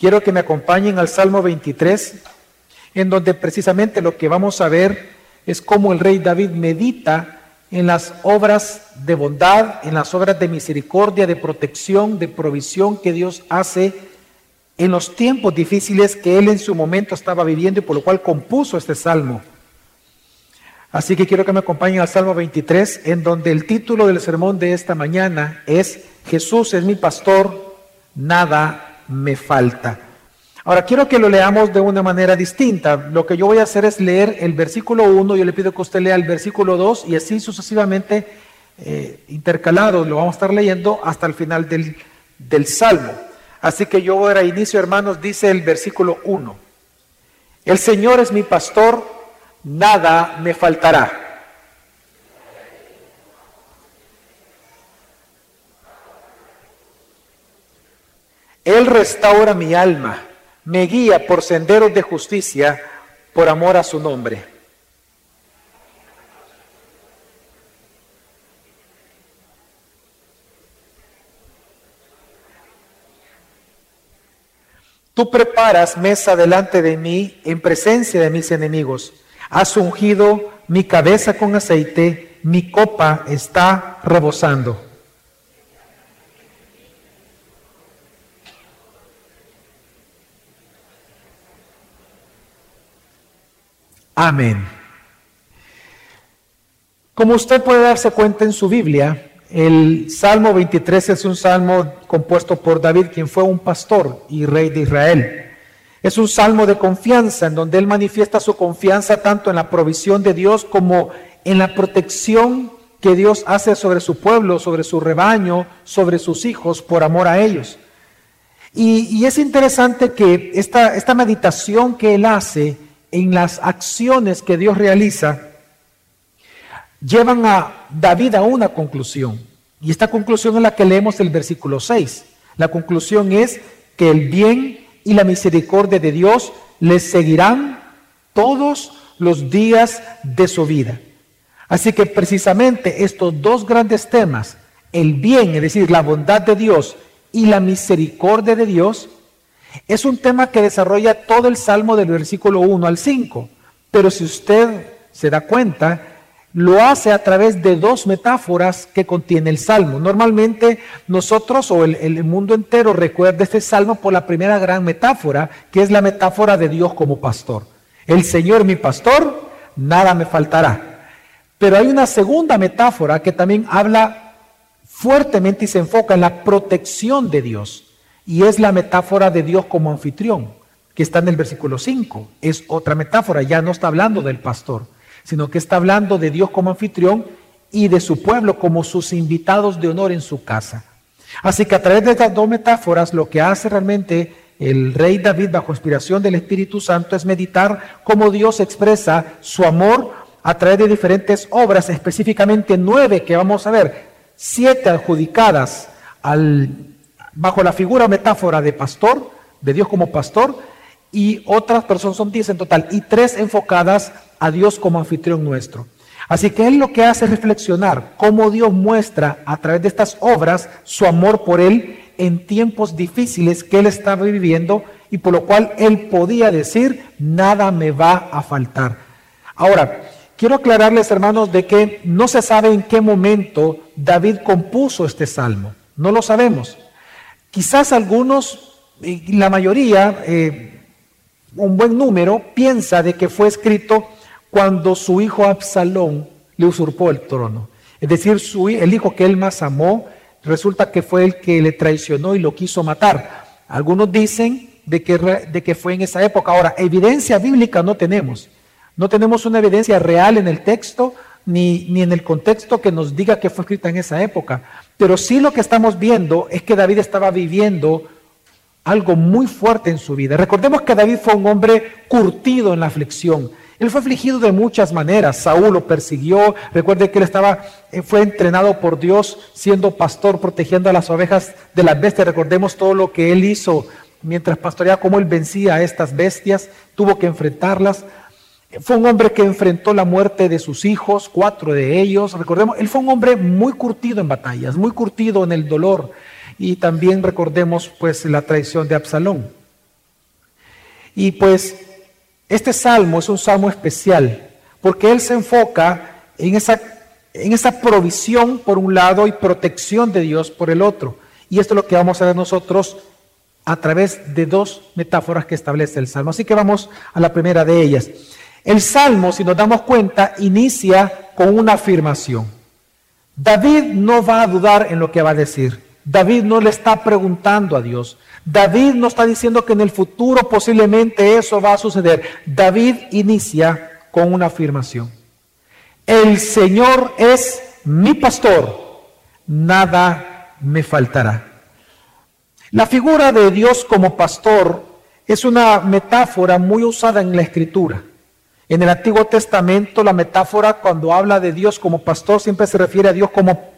quiero que me acompañen al Salmo 23, en donde precisamente lo que vamos a ver es cómo el rey David medita en las obras de bondad, en las obras de misericordia, de protección, de provisión que Dios hace en los tiempos difíciles que él en su momento estaba viviendo y por lo cual compuso este salmo. Así que quiero que me acompañen al Salmo 23, en donde el título del sermón de esta mañana es Jesús es mi pastor, nada me falta. Ahora quiero que lo leamos de una manera distinta. Lo que yo voy a hacer es leer el versículo 1, yo le pido que usted lea el versículo 2 y así sucesivamente eh, intercalados lo vamos a estar leyendo hasta el final del, del Salmo. Así que yo voy a inicio, hermanos, dice el versículo 1. El Señor es mi pastor, nada me faltará. Él restaura mi alma me guía por senderos de justicia por amor a su nombre. Tú preparas mesa delante de mí en presencia de mis enemigos. Has ungido mi cabeza con aceite, mi copa está rebosando. Amén. Como usted puede darse cuenta en su Biblia, el Salmo 23 es un salmo compuesto por David, quien fue un pastor y rey de Israel. Es un salmo de confianza en donde él manifiesta su confianza tanto en la provisión de Dios como en la protección que Dios hace sobre su pueblo, sobre su rebaño, sobre sus hijos, por amor a ellos. Y, es interesante que esta, esta meditación que él hace en las acciones que Dios realiza, llevan a David a una conclusión. Y esta conclusión es la que leemos el versículo 6. La conclusión es que el bien y la misericordia de Dios les seguirán todos los días de su vida. Así que precisamente estos dos grandes temas, el bien, es decir, la bondad de Dios y la misericordia de Dios, es un tema que desarrolla todo el Salmo del versículo 1 al 5, pero si usted se da cuenta, lo hace a través de dos metáforas que contiene el Salmo. Normalmente nosotros o el, mundo entero recuerda este Salmo por la primera gran metáfora, que es la metáfora de Dios como pastor. El Señor mi pastor, nada me faltará. Pero hay una segunda metáfora que también habla fuertemente y se enfoca en la protección de Dios. Y es la metáfora de Dios como anfitrión, que está en el versículo 5. Es otra metáfora, ya no está hablando del pastor, sino que está hablando de Dios como anfitrión y de su pueblo como sus invitados de honor en su casa. Así que a través de estas dos metáforas, lo que hace realmente el rey David bajo inspiración del Espíritu Santo es meditar cómo Dios expresa su amor a través de diferentes obras, específicamente nueve que vamos a ver, siete adjudicadas al bajo la figura metáfora de pastor, de Dios como pastor, y otras personas son diez en total, y tres enfocadas a Dios como anfitrión nuestro. Así que él lo que hace es reflexionar cómo Dios muestra a través de estas obras su amor por él en tiempos difíciles que él estaba viviendo y por lo cual él podía decir, nada me va a faltar. Ahora, quiero aclararles hermanos de que no se sabe en qué momento David compuso este salmo. No lo sabemos. Quizás algunos, la mayoría, eh, un buen número, piensa de que fue escrito cuando su hijo Absalón le usurpó el trono. Es decir, su, el hijo que él más amó, resulta que fue el que le traicionó y lo quiso matar. Algunos dicen de que, de que fue en esa época. Ahora, evidencia bíblica no tenemos. No tenemos una evidencia real en el texto ni, ni en el contexto que nos diga que fue escrita en esa época. Pero sí lo que estamos viendo es que David estaba viviendo algo muy fuerte en su vida. Recordemos que David fue un hombre curtido en la aflicción. Él fue afligido de muchas maneras. Saúl lo persiguió. Recuerde que él estaba, eh, fue entrenado por Dios siendo pastor, protegiendo a las ovejas de las bestias. Recordemos todo lo que él hizo mientras pastoreaba, cómo él vencía a estas bestias, tuvo que enfrentarlas. Fue un hombre que enfrentó la muerte de sus hijos, cuatro de ellos. Recordemos, él fue un hombre muy curtido en batallas, muy curtido en el dolor. Y también recordemos pues la traición de Absalón. Y pues este salmo es un salmo especial porque él se enfoca en esa, en esa provisión por un lado y protección de Dios por el otro. Y esto es lo que vamos a ver nosotros a través de dos metáforas que establece el salmo. Así que vamos a la primera de ellas. El salmo, si nos damos cuenta, inicia con una afirmación. David no va a dudar en lo que va a decir. David no le está preguntando a Dios. David no está diciendo que en el futuro posiblemente eso va a suceder. David inicia con una afirmación. El Señor es mi pastor, nada me faltará. La figura de Dios como pastor es una metáfora muy usada en la escritura. En el Antiguo Testamento la metáfora cuando habla de Dios como pastor siempre se refiere a Dios como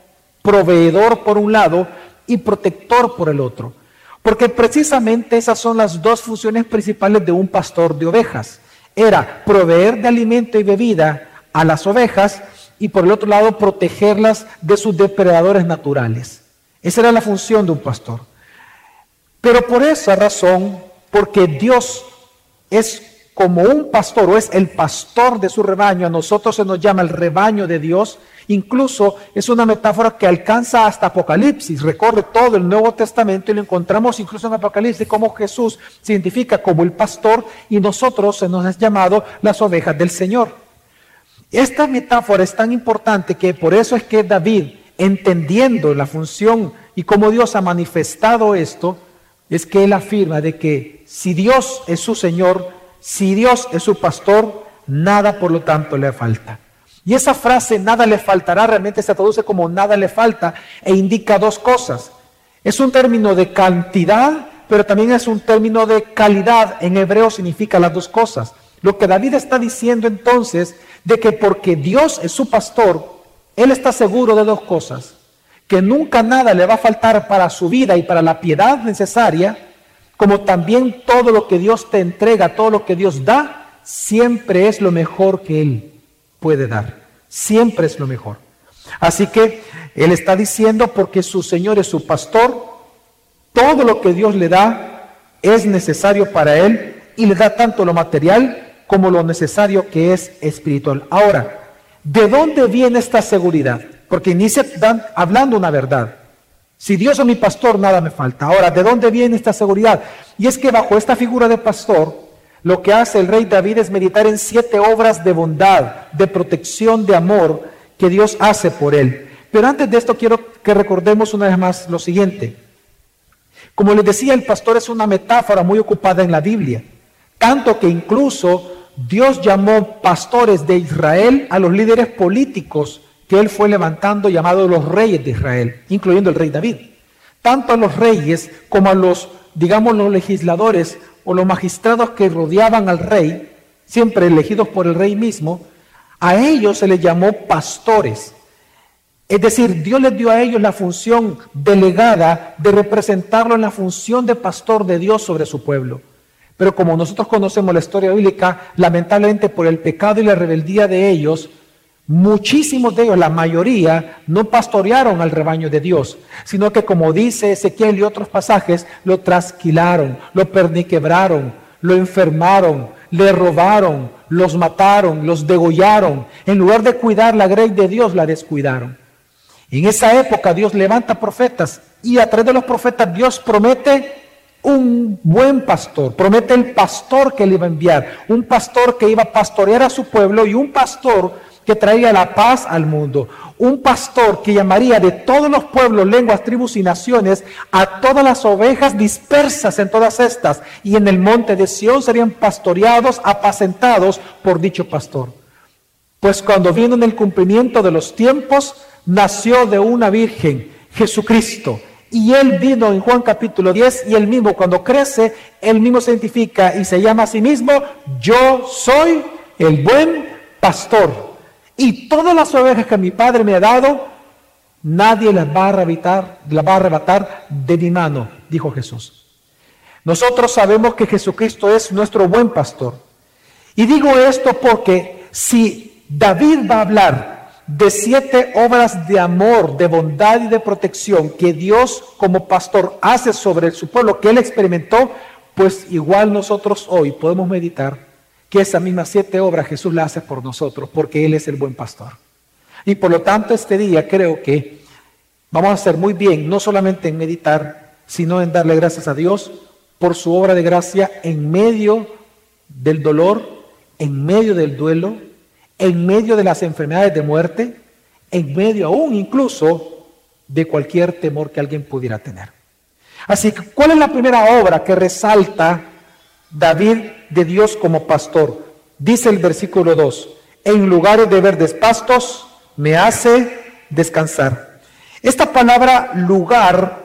proveedor por un lado y protector por el otro. Porque precisamente esas son las dos funciones principales de un pastor de ovejas. Era proveer de alimento y bebida a las ovejas y por el otro lado protegerlas de sus depredadores naturales. Esa era la función de un pastor. Pero por esa razón, porque Dios es como un pastor o es el pastor de su rebaño, a nosotros se nos llama el rebaño de Dios, Incluso es una metáfora que alcanza hasta Apocalipsis, recorre todo el Nuevo Testamento y lo encontramos incluso en Apocalipsis como Jesús se identifica como el pastor y nosotros se nos ha llamado las ovejas del Señor. Esta metáfora es tan importante que por eso es que David, entendiendo la función y cómo Dios ha manifestado esto, es que él afirma de que si Dios es su Señor, si Dios es su pastor, nada por lo tanto le falta. Y esa frase, nada le faltará, realmente se traduce como nada le falta e indica dos cosas. Es un término de cantidad, pero también es un término de calidad. En hebreo significa las dos cosas. Lo que David está diciendo entonces, de que porque Dios es su pastor, él está seguro de dos cosas. Que nunca nada le va a faltar para su vida y para la piedad necesaria, como también todo lo que Dios te entrega, todo lo que Dios da, siempre es lo mejor que Él puede dar. Siempre es lo mejor. Así que Él está diciendo, porque su Señor es su pastor, todo lo que Dios le da es necesario para Él y le da tanto lo material como lo necesario que es espiritual. Ahora, ¿de dónde viene esta seguridad? Porque inicia hablando una verdad. Si Dios es mi pastor, nada me falta. Ahora, ¿de dónde viene esta seguridad? Y es que bajo esta figura de pastor, lo que hace el rey David es meditar en siete obras de bondad, de protección, de amor que Dios hace por él. Pero antes de esto quiero que recordemos una vez más lo siguiente. Como les decía, el pastor es una metáfora muy ocupada en la Biblia, tanto que incluso Dios llamó pastores de Israel a los líderes políticos que él fue levantando, llamados los reyes de Israel, incluyendo el rey David. Tanto a los reyes como a los, digamos, los legisladores o los magistrados que rodeaban al rey, siempre elegidos por el rey mismo, a ellos se les llamó pastores. Es decir, Dios les dio a ellos la función delegada de representarlo en la función de pastor de Dios sobre su pueblo. Pero como nosotros conocemos la historia bíblica, lamentablemente por el pecado y la rebeldía de ellos, Muchísimos de ellos, la mayoría, no pastorearon al rebaño de Dios, sino que como dice Ezequiel y otros pasajes, lo trasquilaron, lo perniquebraron, lo enfermaron, le robaron, los mataron, los degollaron. En lugar de cuidar la grey de Dios, la descuidaron. En esa época Dios levanta profetas y a través de los profetas Dios promete un buen pastor, promete el pastor que le iba a enviar, un pastor que iba a pastorear a su pueblo y un pastor que traía la paz al mundo. Un pastor que llamaría de todos los pueblos, lenguas, tribus y naciones a todas las ovejas dispersas en todas estas. Y en el monte de Sión serían pastoreados, apacentados por dicho pastor. Pues cuando vino en el cumplimiento de los tiempos, nació de una virgen, Jesucristo. Y él vino en Juan capítulo 10 y él mismo cuando crece, él mismo se identifica y se llama a sí mismo, yo soy el buen pastor. Y todas las ovejas que mi Padre me ha dado, nadie las va a arrebatar, las va a arrebatar de mi mano, dijo Jesús. Nosotros sabemos que Jesucristo es nuestro buen pastor. Y digo esto porque si David va a hablar de siete obras de amor, de bondad y de protección que Dios como pastor hace sobre su pueblo, que él experimentó, pues igual nosotros hoy podemos meditar que esas mismas siete obras Jesús las hace por nosotros, porque Él es el buen pastor. Y por lo tanto este día creo que vamos a hacer muy bien, no solamente en meditar, sino en darle gracias a Dios por su obra de gracia en medio del dolor, en medio del duelo, en medio de las enfermedades de muerte, en medio aún incluso de cualquier temor que alguien pudiera tener. Así que, ¿cuál es la primera obra que resalta David de Dios como pastor? Dice el versículo 2, en lugares de verdes pastos me hace descansar. Esta palabra lugar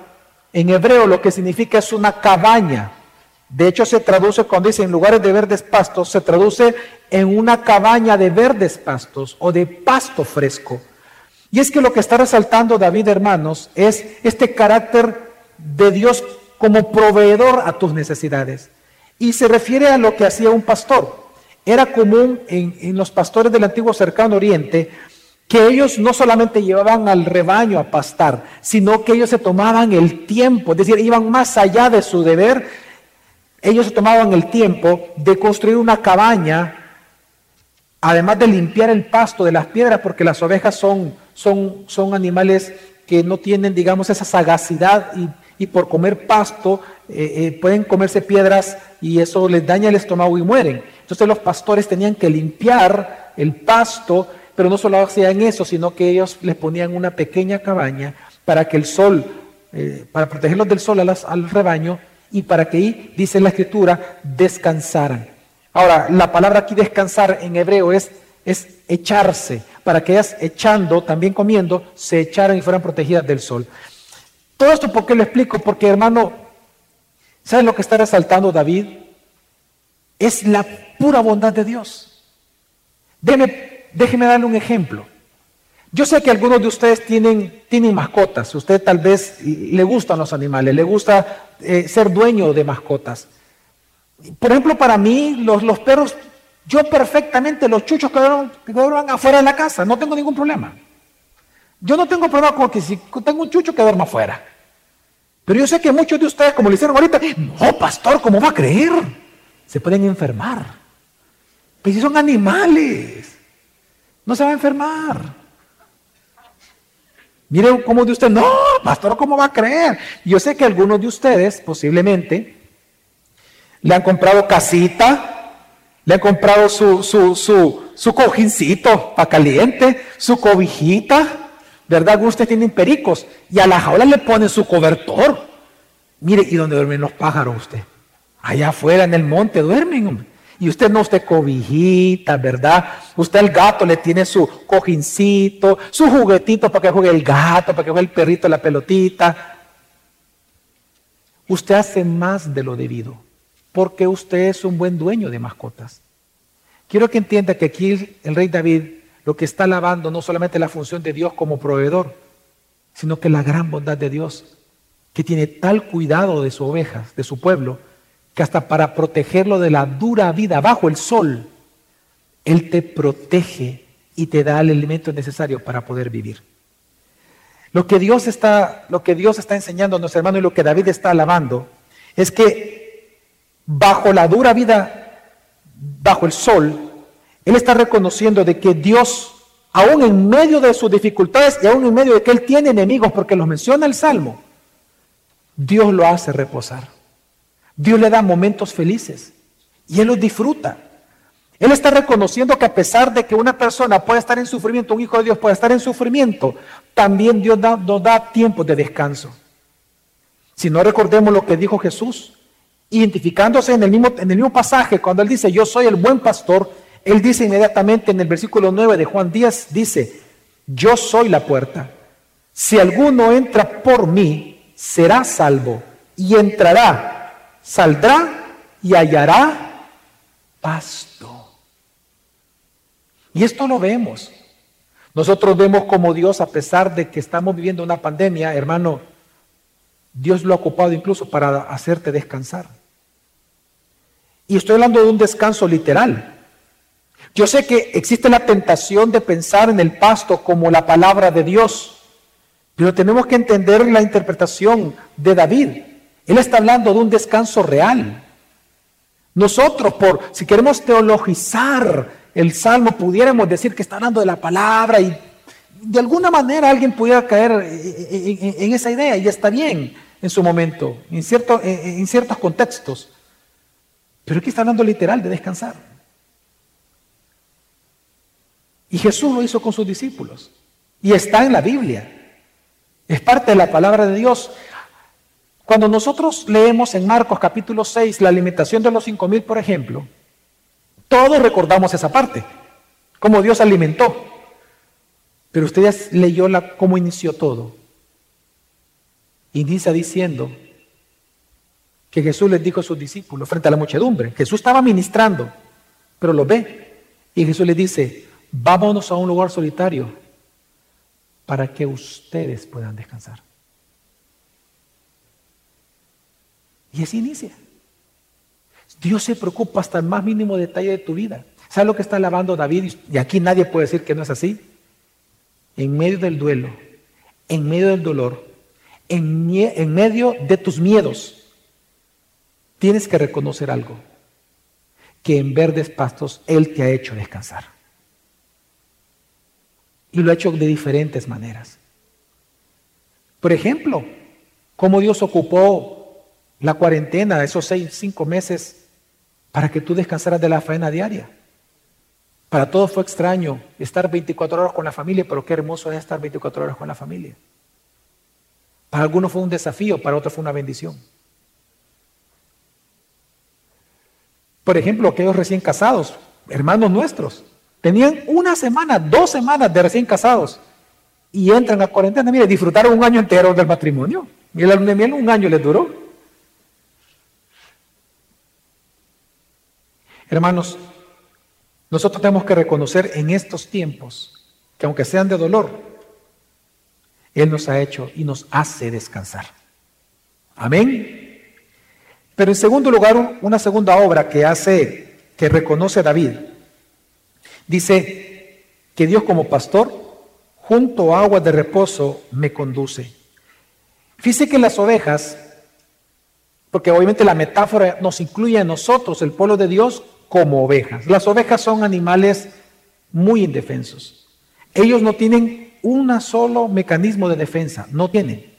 en hebreo lo que significa es una cabaña. De hecho se traduce cuando dice en lugares de verdes pastos, se traduce en una cabaña de verdes pastos o de pasto fresco. Y es que lo que está resaltando David, hermanos, es este carácter de Dios como proveedor a tus necesidades. Y se refiere a lo que hacía un pastor. Era común en, los pastores del antiguo cercano oriente que ellos no solamente llevaban al rebaño a pastar, sino que ellos se tomaban el tiempo, es decir, iban más allá de su deber, ellos se tomaban el tiempo de construir una cabaña, además de limpiar el pasto de las piedras, porque las ovejas son, son, son animales que no tienen, digamos, esa sagacidad y y por comer pasto eh, eh, pueden comerse piedras y eso les daña el estómago y mueren. Entonces los pastores tenían que limpiar el pasto, pero no solo hacían eso, sino que ellos les ponían una pequeña cabaña para que el sol, eh, para protegerlos del sol al rebaño y para que ahí, dice la escritura, descansaran. Ahora, la palabra aquí descansar en hebreo es, es echarse, para que ellas echando, también comiendo, se echaran y fueran protegidas del sol. Todo esto, ¿por qué lo explico? Porque, hermano, ¿saben lo que está resaltando David? Es la pura bondad de Dios. Déjeme, déjeme darle un ejemplo. Yo sé que algunos de ustedes tienen, tienen mascotas. Usted tal vez le gustan los animales, le gusta eh, ser dueño de mascotas. Por ejemplo, para mí, los, los perros, yo perfectamente, los chuchos que duerman afuera de la casa, no tengo ningún problema. Yo no tengo problema con que si tengo un chucho que duerma afuera. Pero yo sé que muchos de ustedes, como le hicieron ahorita, no, pastor, ¿cómo va a creer? Se pueden enfermar. Pero si son animales, no se va a enfermar. Miren cómo de usted, no, pastor, ¿cómo va a creer? Yo sé que algunos de ustedes posiblemente le han comprado casita, le han comprado su, su, su, su cojincito para caliente, su cobijita, ¿verdad? Ustedes tienen pericos y a la jaula le ponen su cobertor. Mire, ¿y dónde duermen los pájaros usted? Allá afuera en el monte duermen. Y usted no, usted cobijita, ¿verdad? Usted al gato le tiene su cojincito, su juguetito para que juegue el gato, para que juegue el perrito la pelotita. Usted hace más de lo debido, porque usted es un buen dueño de mascotas. Quiero que entienda que aquí el rey David lo que está alabando no solamente la función de Dios como proveedor, sino que la gran bondad de Dios, que tiene tal cuidado de sus ovejas, de su pueblo, que hasta para protegerlo de la dura vida bajo el sol, Él te protege y te da el alimento necesario para poder vivir. Lo que Dios está, lo que Dios está enseñando a nuestros hermanos y lo que David está alabando es que bajo la dura vida, bajo el sol, él está reconociendo de que Dios, aún en medio de sus dificultades y aún en medio de que Él tiene enemigos, porque los menciona el Salmo, Dios lo hace reposar. Dios le da momentos felices y Él los disfruta. Él está reconociendo que a pesar de que una persona puede estar en sufrimiento, un hijo de Dios puede estar en sufrimiento, también Dios nos da tiempos de descanso. Si no recordemos lo que dijo Jesús, identificándose en el, mismo, en el mismo pasaje, cuando Él dice, yo soy el buen pastor, él dice inmediatamente en el versículo 9 de Juan 10, dice, yo soy la puerta. Si alguno entra por mí, será salvo y entrará, saldrá y hallará pasto. Y esto lo vemos. Nosotros vemos como Dios, a pesar de que estamos viviendo una pandemia, hermano, Dios lo ha ocupado incluso para hacerte descansar. Y estoy hablando de un descanso literal. Yo sé que existe la tentación de pensar en el pasto como la palabra de Dios, pero tenemos que entender la interpretación de David. Él está hablando de un descanso real, Nosotros, por si queremos teologizar el salmo, pudiéramos decir que está hablando de la palabra y de alguna manera alguien pudiera caer en, esa idea y está bien en su momento, en, en ciertos contextos. Pero aquí está hablando literal de descansar. Y Jesús lo hizo con sus discípulos. Y está en la Biblia. Es parte de la palabra de Dios. Cuando nosotros leemos en Marcos capítulo 6 la alimentación de los cinco mil, por ejemplo, todos recordamos esa parte, cómo Dios alimentó. Pero usted ya leyó la, cómo inició todo. Inicia diciendo que Jesús les dijo a sus discípulos frente a la muchedumbre. Jesús estaba ministrando, pero lo ve. Y Jesús les dice, vámonos a un lugar solitario para que ustedes puedan descansar. Y así inicia. Dios se preocupa hasta el más mínimo detalle de tu vida. ¿Sabes lo que está alabando David? Y aquí nadie puede decir que no es así. En medio del duelo, en medio del dolor, en, en medio de tus miedos, tienes que reconocer algo. Que en verdes pastos Él te ha hecho descansar. Y lo ha hecho de diferentes maneras. Por ejemplo, cómo Dios ocupó la cuarentena, esos seis, cinco meses, para que tú descansaras de la faena diaria. Para todos fue extraño estar 24 horas con la familia, pero qué hermoso es estar 24 horas con la familia. Para algunos fue un desafío, para otros fue una bendición. Por ejemplo, aquellos recién casados, hermanos nuestros, tenían una semana, dos semanas de recién casados y entran a cuarentena. Mire, disfrutaron un año entero del matrimonio. Y el miel un año les duró. Hermanos, nosotros tenemos que reconocer en estos tiempos que aunque sean de dolor, Él nos ha hecho y nos hace descansar. Amén. Pero en segundo lugar, una segunda obra que hace, que reconoce David, dice que Dios como pastor, junto a aguas de reposo, me conduce. Fíjese que las ovejas, porque obviamente la metáfora nos incluye a nosotros, el pueblo de Dios, como ovejas. Las ovejas son animales muy indefensos. Ellos no tienen un solo mecanismo de defensa, no tienen.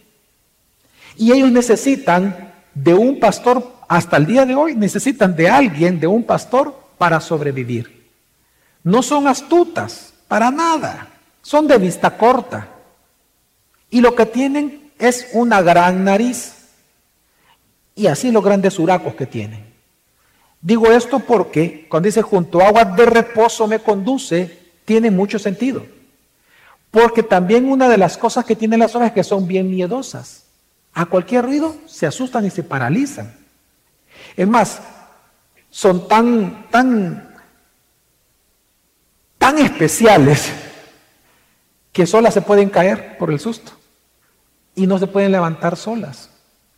Y ellos necesitan de un pastor, hasta el día de hoy necesitan de alguien, de un pastor, para sobrevivir. No son astutas, para nada. Son de vista corta. Y lo que tienen es una gran nariz. Y así los grandes huracos que tienen. Digo esto porque cuando dice junto a aguas de reposo me conduce, tiene mucho sentido. Porque también una de las cosas que tienen las ovejas es que son bien miedosas. A cualquier ruido se asustan y se paralizan. Es más, son tan, tan, tan especiales que solas se pueden caer por el susto y no se pueden levantar solas.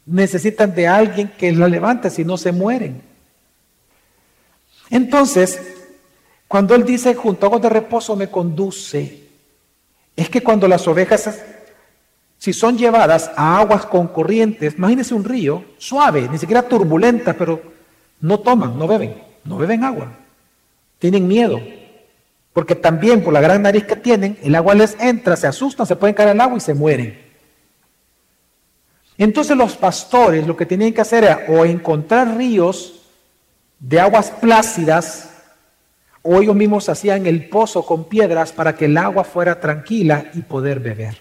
Necesitan de alguien que las levante, si no se mueren. Entonces, cuando él dice junto a de reposo me conduce, es que cuando las ovejas si son llevadas a aguas con corrientes, imagínense un río suave, ni siquiera turbulenta, pero no toman, no beben, no beben agua. Tienen miedo, porque también por la gran nariz que tienen, el agua les entra, se asustan, se pueden caer al agua y se mueren. Entonces los pastores lo que tenían que hacer era o encontrar ríos de aguas plácidas, o ellos mismos hacían el pozo con piedras para que el agua fuera tranquila y poder beber.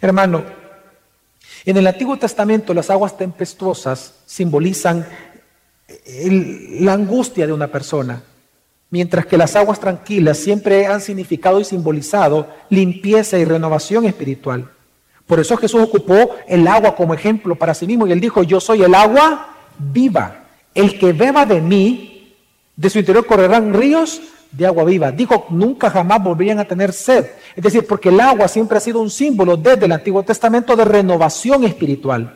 Hermano, en el Antiguo Testamento las aguas tempestuosas simbolizan la angustia de una persona, mientras que las aguas tranquilas siempre han significado y simbolizado limpieza y renovación espiritual. Por eso Jesús ocupó el agua como ejemplo para sí mismo y él dijo, yo soy el agua viva. El que beba de mí, de su interior correrán ríos de agua viva. Dijo, nunca jamás volverían a tener sed. Es decir, porque el agua siempre ha sido un símbolo desde el Antiguo Testamento de renovación espiritual.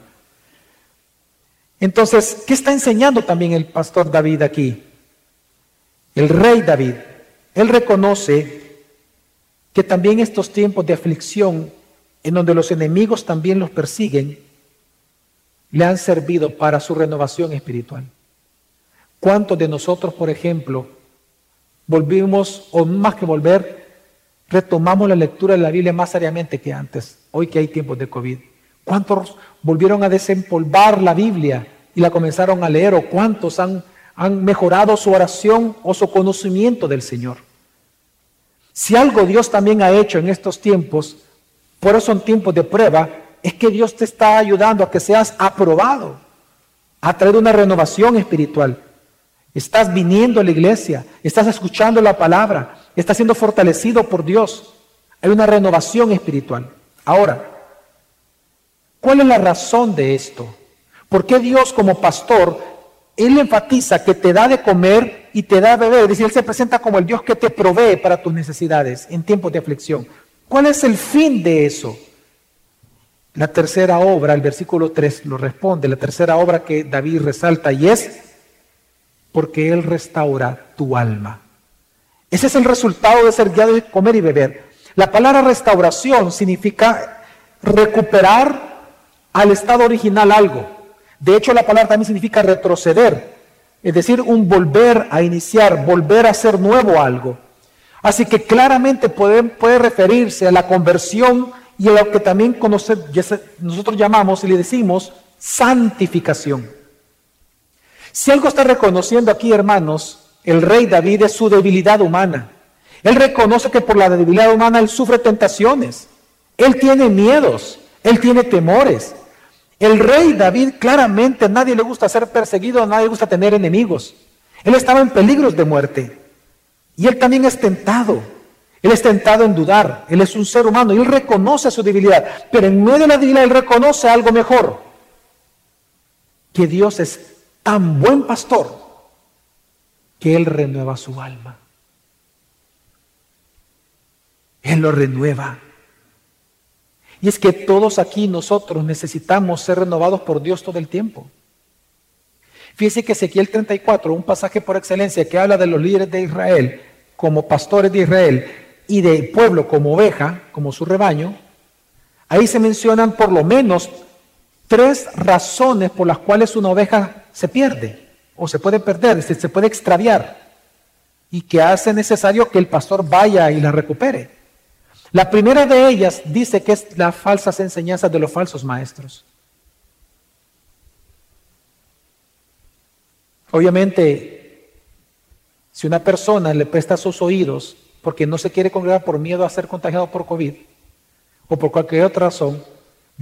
Entonces, ¿qué está enseñando también el pastor David aquí? El rey David. Él reconoce que también estos tiempos de aflicción, en donde los enemigos también los persiguen, le han servido para su renovación espiritual. ¿Cuántos de nosotros, por ejemplo, volvimos, o más que volver, retomamos la lectura de la Biblia más seriamente que antes, hoy que hay tiempos de COVID? ¿Cuántos volvieron a desempolvar la Biblia y la comenzaron a leer? ¿O cuántos han, han mejorado su oración o su conocimiento del Señor? Si algo Dios también ha hecho en estos tiempos, por eso son tiempos de prueba, es que Dios te está ayudando a que seas aprobado, a traer una renovación espiritual. Estás viniendo a la iglesia, estás escuchando la palabra, estás siendo fortalecido por Dios. Hay una renovación espiritual. Ahora, ¿cuál es la razón de esto? ¿Por qué Dios como pastor, Él enfatiza que te da de comer y te da de beber? Es decir, Él se presenta como el Dios que te provee para tus necesidades en tiempos de aflicción. ¿Cuál es el fin de eso? La tercera obra, el versículo 3 lo responde, la tercera obra que David resalta y es porque Él restaura tu alma. Ese es el resultado de ser guiado de comer y beber. La palabra restauración significa recuperar al estado original algo. De hecho, la palabra también significa retroceder, es decir, un volver a iniciar, volver a hacer nuevo algo. Así que claramente puede, referirse a la conversión y a lo que también nosotros llamamos y le decimos santificación. Si algo está reconociendo aquí, hermanos, el rey David es su debilidad humana. Él reconoce que por la debilidad humana él sufre tentaciones. Él tiene miedos, él tiene temores. El rey David claramente a nadie le gusta ser perseguido, a nadie le gusta tener enemigos. Él estaba en peligros de muerte. Y él también es tentado. Él es tentado en dudar. Él es un ser humano y él reconoce su debilidad. Pero en medio de la debilidad él reconoce algo mejor. Que Dios es tan buen pastor que él renueva su alma. Él lo renueva. Y es que todos aquí nosotros necesitamos ser renovados por Dios todo el tiempo. Fíjese que Ezequiel 34, un pasaje por excelencia que habla de los líderes de Israel como pastores de Israel y del pueblo como oveja, como su rebaño, ahí se mencionan por lo menos tres razones por las cuales una oveja se pierde o se puede perder, se puede extraviar y que hace necesario que el pastor vaya y la recupere. La primera de ellas dice que es las falsas enseñanzas de los falsos maestros. Obviamente, si una persona le presta sus oídos porque no se quiere congregar por miedo a ser contagiado por COVID o por cualquier otra razón,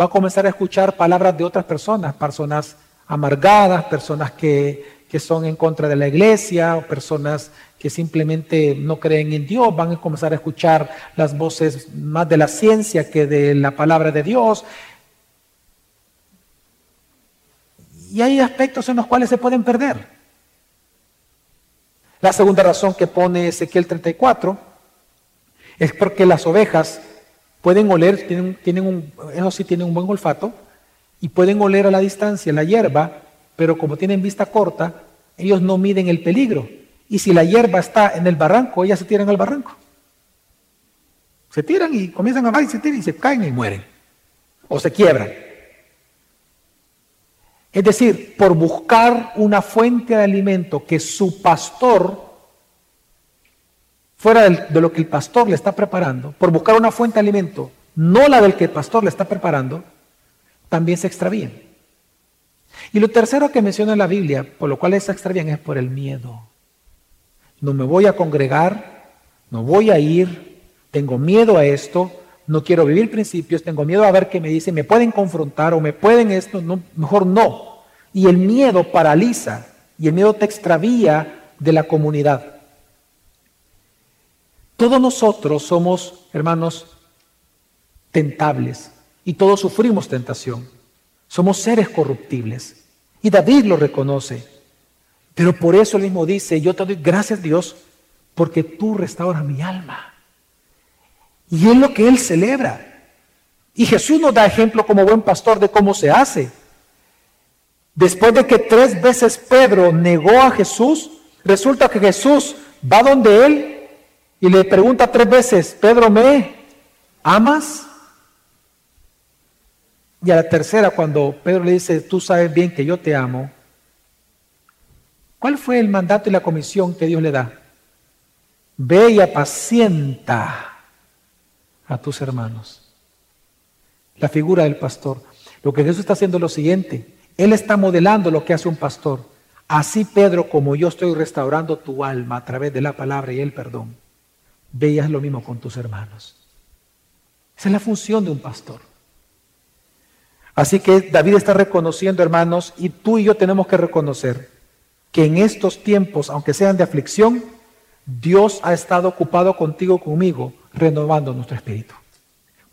va a comenzar a escuchar palabras de otras personas, personas amargadas, personas que, que son en contra de la iglesia o personas que simplemente no creen en Dios, van a comenzar a escuchar las voces más de la ciencia que de la palabra de Dios. Y hay aspectos en los cuales se pueden perder. La segunda razón que pone Ezequiel 34 es porque las ovejas pueden oler, tienen, tienen un, eso sí tienen un buen olfato, y pueden oler a la distancia la hierba, pero como tienen vista corta, ellos no miden el peligro. Y si la hierba está en el barranco, ellas se tiran al barranco. Se tiran y comienzan a bailar y se tiran y se caen y mueren. O se quiebran. Es decir, por buscar una fuente de alimento que su pastor, fuera de lo que el pastor le está preparando, por buscar una fuente de alimento, no la del que el pastor le está preparando, también se extravían. Y lo tercero que menciona la Biblia, por lo cual se extravían, es por el miedo. No me voy a congregar, no voy a ir, tengo miedo a esto, no quiero vivir principios, tengo miedo a ver qué me dicen, me pueden confrontar o me pueden esto, no, mejor no. Y el miedo paraliza y el miedo te extravía de la comunidad. Todos nosotros somos, hermanos, tentables y todos sufrimos tentación. Somos seres corruptibles. Y David lo reconoce. Pero por eso él mismo dice, yo te doy gracias Dios porque tú restauras mi alma. Y es lo que él celebra. Y Jesús nos da ejemplo como buen pastor de cómo se hace. Después de que tres veces Pedro negó a Jesús, resulta que Jesús va donde él y le pregunta tres veces, Pedro, ¿me amas? Y a la tercera, cuando Pedro le dice, tú sabes bien que yo te amo, ¿Cuál fue el mandato y la comisión que Dios le da? Ve y apacienta a tus hermanos. La figura del pastor. Lo que Jesús está haciendo es lo siguiente. Él está modelando lo que hace un pastor. Así, Pedro, como yo estoy restaurando tu alma a través de la palabra y el perdón, veías lo mismo con tus hermanos. Esa es la función de un pastor. Así que David está reconociendo, hermanos, y tú y yo tenemos que reconocer que en estos tiempos, aunque sean de aflicción, Dios ha estado ocupado contigo, conmigo, renovando nuestro espíritu.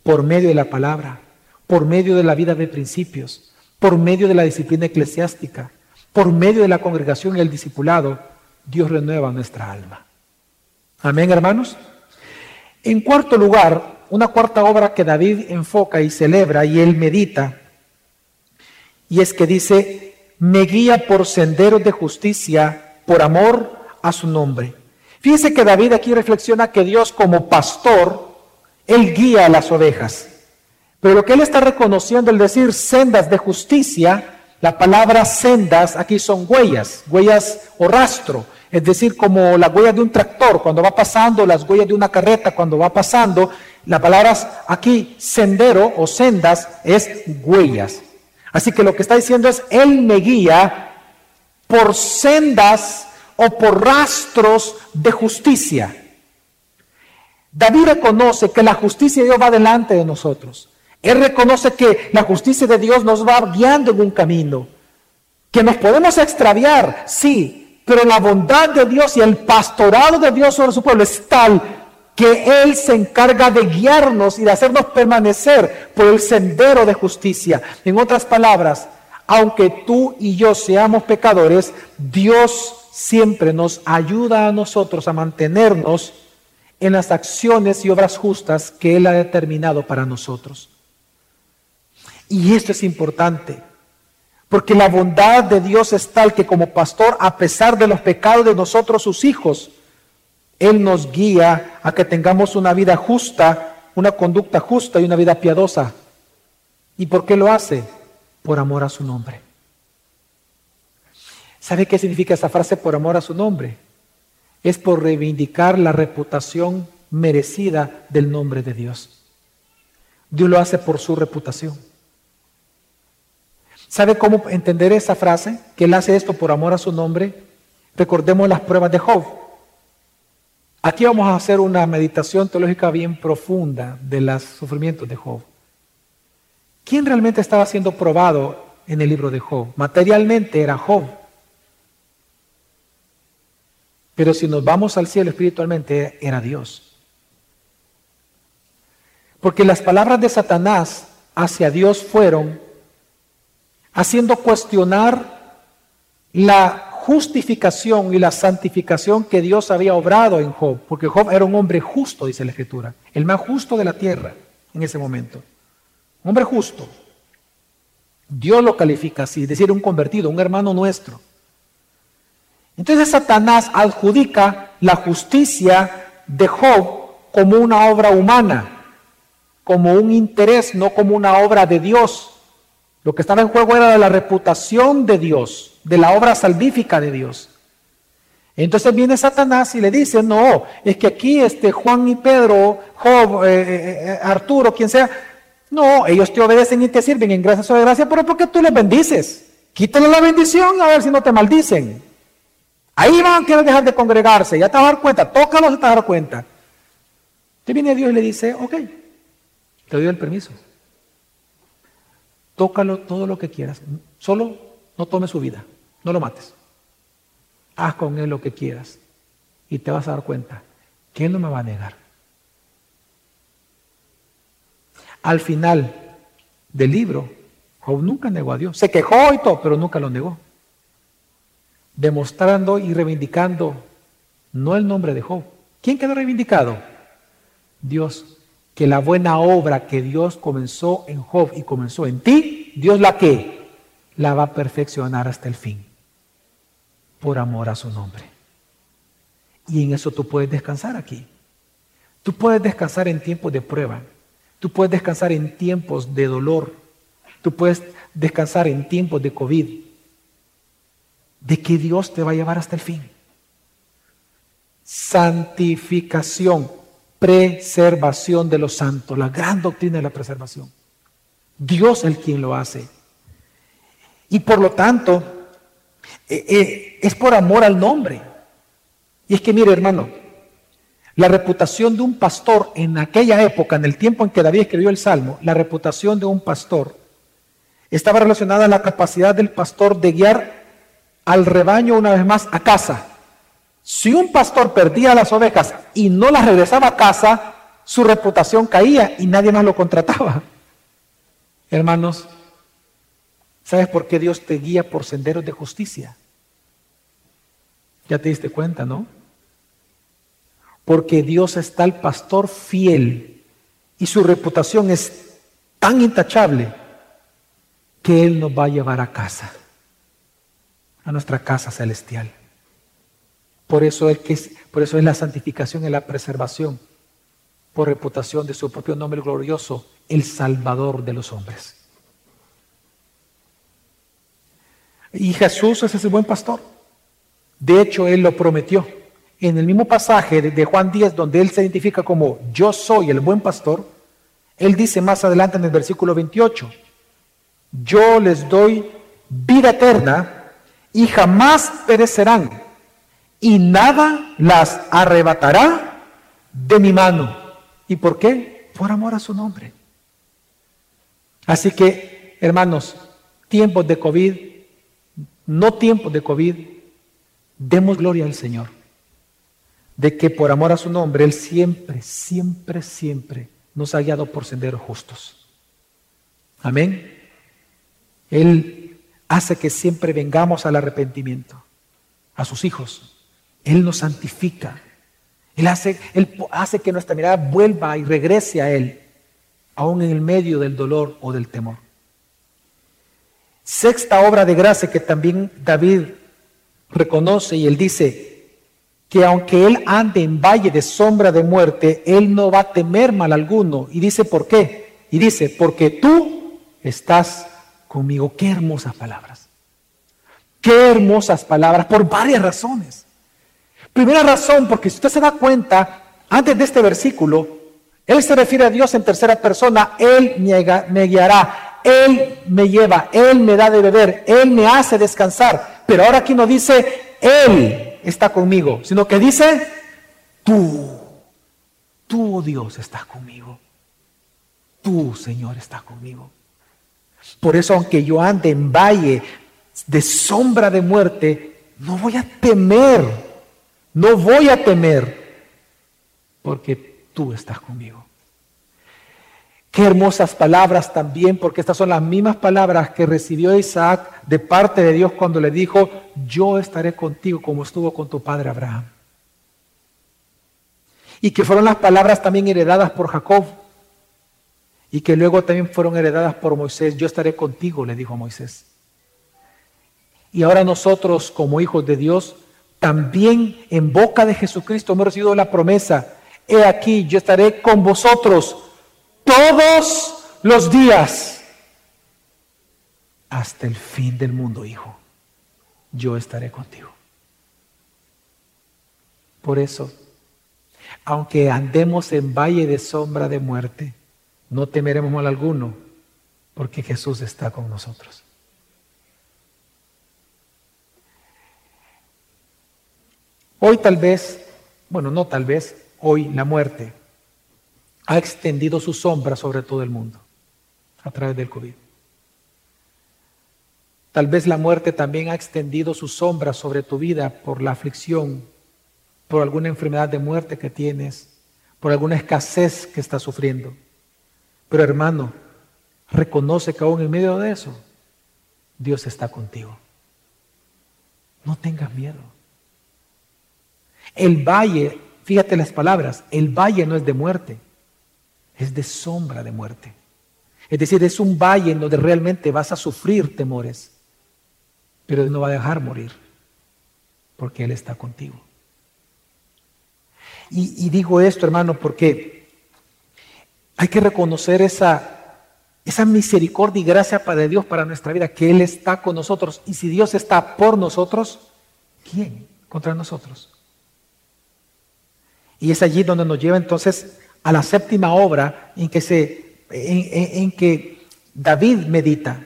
Por medio de la palabra, por medio de la vida de principios, por medio de la disciplina eclesiástica, por medio de la congregación y el discipulado, Dios renueva nuestra alma. Amén, hermanos. En cuarto lugar, una cuarta obra que David enfoca y celebra y él medita, y es que dice, me guía por senderos de justicia, por amor a su nombre. Fíjese que David aquí reflexiona que Dios como pastor, él guía a las ovejas. Pero lo que él está reconociendo, el decir sendas de justicia, la palabra sendas aquí son huellas, huellas o rastro, es decir, como las huellas de un tractor cuando va pasando, las huellas de una carreta cuando va pasando. La palabra aquí sendero o sendas es huellas. Así que lo que está diciendo es, Él me guía por sendas o por rastros de justicia. David reconoce que la justicia de Dios va delante de nosotros. Él reconoce que la justicia de Dios nos va guiando en un camino, que nos podemos extraviar, sí, pero la bondad de Dios y el pastorado de Dios sobre su pueblo es tal que Él se encarga de guiarnos y de hacernos permanecer por el sendero de justicia. En otras palabras, aunque tú y yo seamos pecadores, Dios siempre nos ayuda a nosotros a mantenernos en las acciones y obras justas que Él ha determinado para nosotros. Y esto es importante, porque la bondad de Dios es tal que como pastor, a pesar de los pecados de nosotros, sus hijos, Él nos guía a que tengamos una vida justa, una conducta justa y una vida piadosa. ¿Y por qué lo hace? Por amor a su nombre. ¿Sabe qué significa esa frase por amor a su nombre? Es por reivindicar la reputación merecida del nombre de Dios. Dios lo hace por su reputación. ¿Sabe cómo entender esa frase? Que Él hace esto por amor a su nombre. Recordemos las pruebas de Job. Aquí vamos a hacer una meditación teológica bien profunda de los sufrimientos de Job. ¿Quién realmente estaba siendo probado en el libro de Job? Materialmente era Job. Pero si nos vamos al cielo espiritualmente, era Dios. Porque las palabras de Satanás hacia Dios fueron haciendo cuestionar la justificación y la santificación que Dios había obrado en Job, porque Job era un hombre justo, dice la Escritura, el más justo de la tierra en ese momento. Un hombre justo. Dios lo califica así, es decir, un convertido, un hermano nuestro. Entonces Satanás adjudica la justicia de Job como una obra humana, como un interés, no como una obra de Dios. Lo que estaba en juego era la reputación de Dios, de la obra salvífica de Dios. Entonces viene Satanás y le dice, no, es que aquí este Juan y Pedro, Job, eh, eh, eh, Arturo, quien sea, no, ellos te obedecen y te sirven en gracia sobre gracia, pero porque tú les bendices. Quítale la bendición a ver si no te maldicen. Ahí van a querer dejar de congregarse, ya te vas a dar cuenta, tócalos y te vas a dar cuenta. Te viene Dios y le dice, ok, te doy el permiso. Tócalo todo lo que quieras. Solo no tomes su vida. No lo mates. Haz con él lo que quieras. Y te vas a dar cuenta que él no me va a negar. Al final del libro, Job nunca negó a Dios. Se quejó y todo, pero nunca lo negó. Demostrando y reivindicando no el nombre de Job. ¿Quién quedó reivindicado? Dios que la buena obra que Dios comenzó en Job y comenzó en ti, Dios la que la va a perfeccionar hasta el fin, por amor a su nombre. Y en eso tú puedes descansar aquí. Tú puedes descansar en tiempos de prueba. Tú puedes descansar en tiempos de dolor. Tú puedes descansar en tiempos de COVID. de que Dios te va a llevar hasta el fin. Santificación, preservación de los santos, la gran doctrina de la preservación. Dios es el quien lo hace. Y por lo tanto, eh, eh, es por amor al nombre. Y es que mire, hermano, la reputación de un pastor en aquella época, en el tiempo en que David escribió el Salmo, la reputación de un pastor estaba relacionada a la capacidad del pastor de guiar al rebaño una vez más a casa. Si un pastor perdía las ovejas y no las regresaba a casa, su reputación caía y nadie más lo contrataba. Hermanos, ¿sabes por qué Dios te guía por senderos de justicia? Ya te diste cuenta, ¿no? Porque Dios está el pastor fiel y su reputación es tan intachable que Él nos va a llevar a casa, a nuestra casa celestial. Por eso es, que por eso es la santificación y la preservación, por reputación de su propio nombre glorioso, el Salvador de los hombres. Y Jesús es ese buen pastor. De hecho, Él lo prometió. En el mismo pasaje de Juan 10, donde Él se identifica como yo soy el buen pastor, Él dice más adelante en el versículo 28, yo les doy vida eterna y jamás perecerán y nada las arrebatará de mi mano. ¿Y por qué? Por amor a su nombre. Así que, hermanos, tiempos de COVID, no tiempos de COVID, demos gloria al Señor. De que por amor a su nombre, Él siempre, siempre, siempre nos ha guiado por senderos justos. Amén. Él hace que siempre vengamos al arrepentimiento, a sus hijos. Él nos santifica. Él hace, él hace que nuestra mirada vuelva y regrese a Él, aún en el medio del dolor o del temor. Sexta obra de gracia que también David reconoce y él dice que aunque él ande en valle de sombra de muerte, él no va a temer mal alguno. Y dice, ¿por qué? Y dice, porque tú estás conmigo. Qué hermosas palabras. Qué hermosas palabras por varias razones. Primera razón, porque si usted se da cuenta, antes de este versículo, él se refiere a Dios en tercera persona, Él me guiará, Él me lleva, Él me da de beber, Él me hace descansar. Pero ahora aquí no dice, Él está conmigo, sino que dice, tú, tú, Dios, estás conmigo. Tú, Señor, estás conmigo. Por eso, aunque yo ande en valle de sombra de muerte, no voy a temer, no voy a temer, porque tú estás conmigo. Qué hermosas palabras también, porque estas son las mismas palabras que recibió Isaac de parte de Dios cuando le dijo, yo estaré contigo como estuvo con tu padre Abraham. Y que fueron las palabras también heredadas por Jacob y que luego también fueron heredadas por Moisés. Yo estaré contigo, le dijo Moisés. Y ahora nosotros como hijos de Dios, también en boca de Jesucristo hemos recibido la promesa, he aquí, yo estaré con vosotros todos los días hasta el fin del mundo, hijo. Yo estaré contigo. Por eso, aunque andemos en valle de sombra de muerte, no temeremos mal alguno, porque Jesús está con nosotros. Hoy tal vez, bueno, no tal vez, hoy la muerte ha extendido su sombra sobre todo el mundo a través del COVID. Tal vez la muerte también ha extendido su sombra sobre tu vida por la aflicción, por alguna enfermedad de muerte que tienes, por alguna escasez que estás sufriendo. Pero hermano, reconoce que aún en medio de eso, Dios está contigo. No tengas miedo. El valle, fíjate las palabras, el valle no es de muerte, es de sombra de muerte. Es decir, es un valle en donde realmente vas a sufrir temores, pero no va a dejar morir, porque Él está contigo. Y, y digo esto, hermano, porque hay que reconocer esa, esa misericordia y gracia para Dios para nuestra vida, que Él está con nosotros. Y si Dios está por nosotros, ¿quién contra nosotros? Y es allí donde nos lleva entonces a la séptima obra en que, David medita.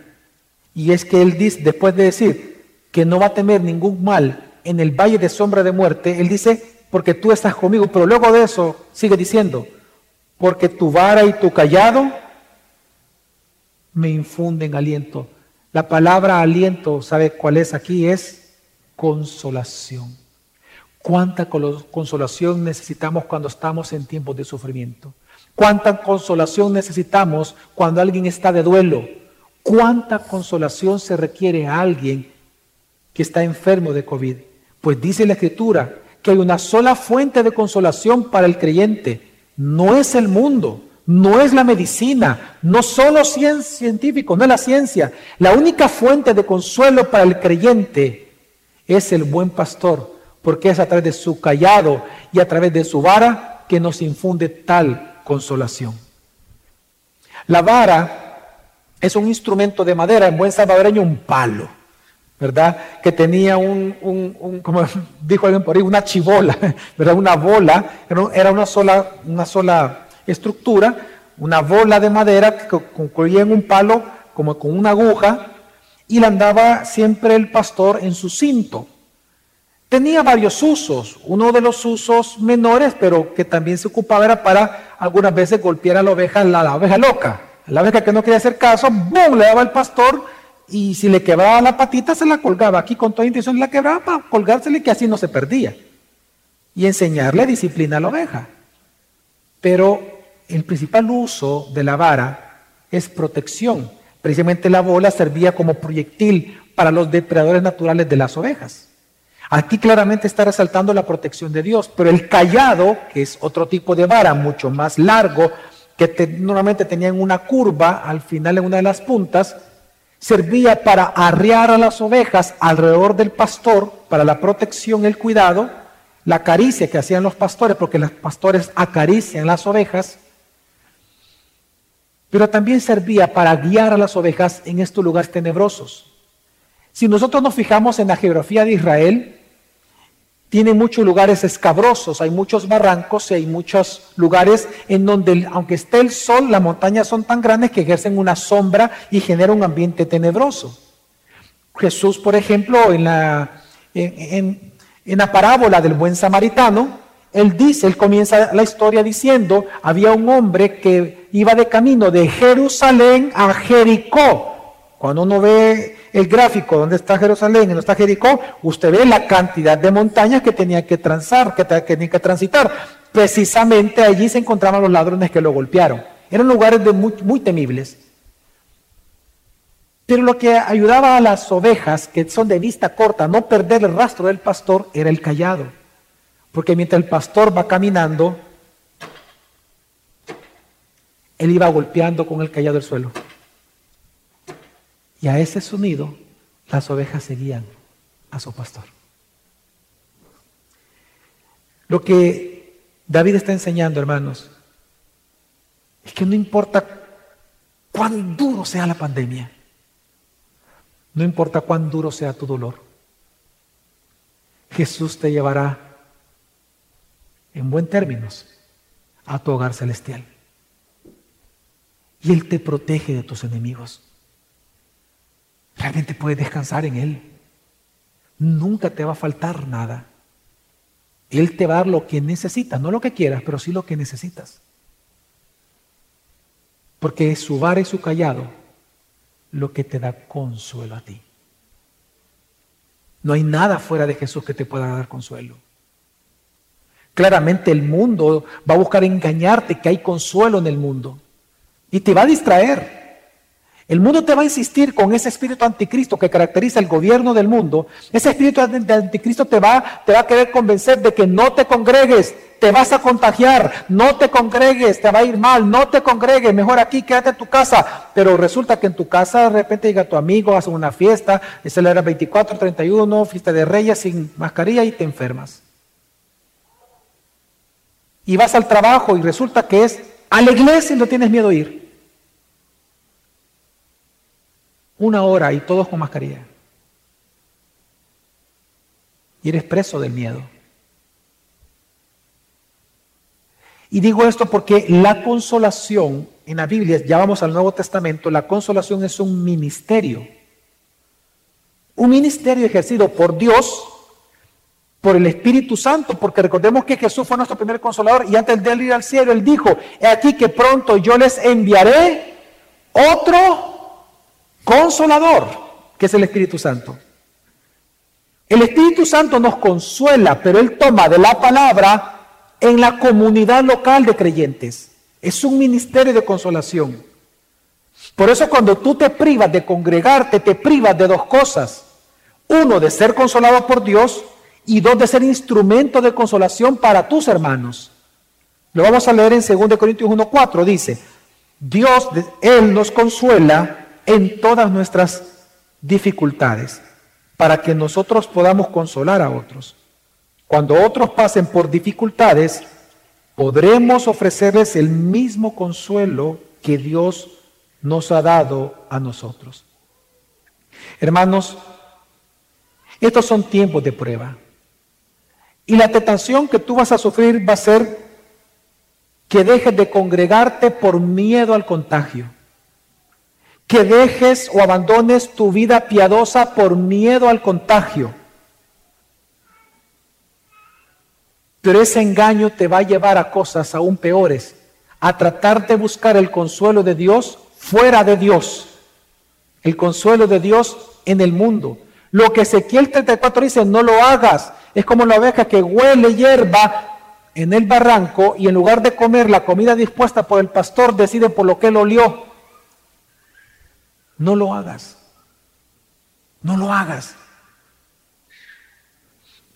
Y es que él dice, después de decir que no va a temer ningún mal en el valle de sombra de muerte, él dice, porque tú estás conmigo. Pero luego de eso sigue diciendo, porque tu vara y tu callado me infunden aliento. La palabra aliento, ¿sabe cuál es aquí? Es consolación. ¿Cuánta consolación necesitamos cuando estamos en tiempos de sufrimiento? ¿Cuánta consolación necesitamos cuando alguien está de duelo? ¿Cuánta consolación se requiere a alguien que está enfermo de COVID? Pues dice la Escritura que hay una sola fuente de consolación para el creyente. No es el mundo, no es la medicina, no son los científicos, no es la ciencia. La única fuente de consuelo para el creyente es el buen pastor, porque es a través de su callado y a través de su vara que nos infunde tal consolación. La vara es un instrumento de madera, en buen salvadoreño un palo, ¿verdad? Que tenía un, como dijo alguien por ahí, una chivola, ¿verdad? Una bola, era una sola, una sola estructura, una bola de madera que concluía en un palo como con una aguja y la andaba siempre el pastor en su cinto. Tenía varios usos. Uno de los usos menores, pero que también se ocupaba era para algunas veces golpear a la oveja, la, oveja loca. La oveja que no quería hacer caso, ¡bum! le daba el pastor y si le quebraba la patita se la colgaba. Aquí con toda intención la quebraba para colgársele que así no se perdía. Y enseñarle disciplina a la oveja. Pero el principal uso de la vara es protección. Precisamente la bola servía como proyectil para los depredadores naturales de las ovejas. Aquí claramente está resaltando la protección de Dios, pero el callado, que es otro tipo de vara mucho más largo, que normalmente tenía una curva al final en una de las puntas, servía para arrear a las ovejas alrededor del pastor, para la protección, el cuidado, la caricia que hacían los pastores, porque los pastores acarician las ovejas, pero también servía para guiar a las ovejas en estos lugares tenebrosos. Si nosotros nos fijamos en la geografía de Israel, tiene muchos lugares escabrosos, hay muchos barrancos y hay muchos lugares en donde, aunque esté el sol, las montañas son tan grandes que ejercen una sombra y genera un ambiente tenebroso. Jesús, por ejemplo, en la, en la parábola del buen samaritano, él dice, él comienza la historia diciendo, había un hombre que iba de camino de Jerusalén a Jericó. Cuando uno ve el gráfico donde está Jerusalén y donde está Jericó, usted ve la cantidad de montañas que tenía que transar, que tenía que transitar. Precisamente allí se encontraban los ladrones que lo golpearon. Eran lugares muy, muy temibles. Pero lo que ayudaba a las ovejas, que son de vista corta, no perder el rastro del pastor, era el callado. Porque mientras el pastor va caminando, él iba golpeando con el callado el suelo. Y a ese sonido las ovejas seguían a su pastor. Lo que David está enseñando, hermanos, es que no importa cuán duro sea la pandemia, no importa cuán duro sea tu dolor, Jesús te llevará en buen términos, a tu hogar celestial. Y Él te protege de tus enemigos. Realmente puedes descansar en Él. Nunca te va a faltar nada. Él te va a dar lo que necesitas, no lo que quieras, pero sí lo que necesitas. Porque es su vara y su callado lo que te da consuelo a ti. No hay nada fuera de Jesús que te pueda dar consuelo. Claramente el mundo va a buscar engañarte que hay consuelo en el mundo y te va a distraer. El mundo te va a insistir con ese espíritu anticristo que caracteriza el gobierno del mundo. Ese espíritu anticristo te va, te va a querer convencer de que no te congregues, te vas a contagiar, no te congregues, te va a ir mal, no te congregues, mejor aquí quédate en tu casa. Pero resulta que en tu casa de repente llega tu amigo, hace una fiesta, celebra 24, 31, fiesta de reyes sin mascarilla y te enfermas y vas al trabajo y resulta que es a la iglesia y no tienes miedo a ir. Una hora y todos con mascarilla. Y eres preso del miedo. Y digo esto porque la consolación en la Biblia, ya vamos al Nuevo Testamento, la consolación es un ministerio. Un ministerio ejercido por Dios, por el Espíritu Santo, porque recordemos que Jesús fue nuestro primer consolador y antes de él ir al cielo, él dijo, he aquí que pronto yo les enviaré otro consolador, que es el Espíritu Santo. El Espíritu Santo nos consuela, pero él toma de la palabra en la comunidad local de creyentes. Es un ministerio de consolación. Por eso cuando tú te privas de congregarte, te privas de dos cosas. Uno, de ser consolado por Dios y dos, de ser instrumento de consolación para tus hermanos. Lo vamos a leer en 2 Corintios 1.4. Dice, Dios, Él nos consuela en todas nuestras dificultades para que nosotros podamos consolar a otros. Cuando otros pasen por dificultades, podremos ofrecerles el mismo consuelo que Dios nos ha dado a nosotros. Hermanos, estos son tiempos de prueba. Y la tentación que tú vas a sufrir va a ser que dejes de congregarte por miedo al contagio. Que dejes o abandones tu vida piadosa por miedo al contagio. Pero ese engaño te va a llevar a cosas aún peores, a tratar de buscar el consuelo de Dios fuera de Dios, el consuelo de Dios en el mundo. Lo que Ezequiel 34 dice, no lo hagas. Es como la oveja que huele hierba en el barranco y en lugar de comer la comida dispuesta por el pastor, decide por lo que él olió. No lo hagas. No lo hagas.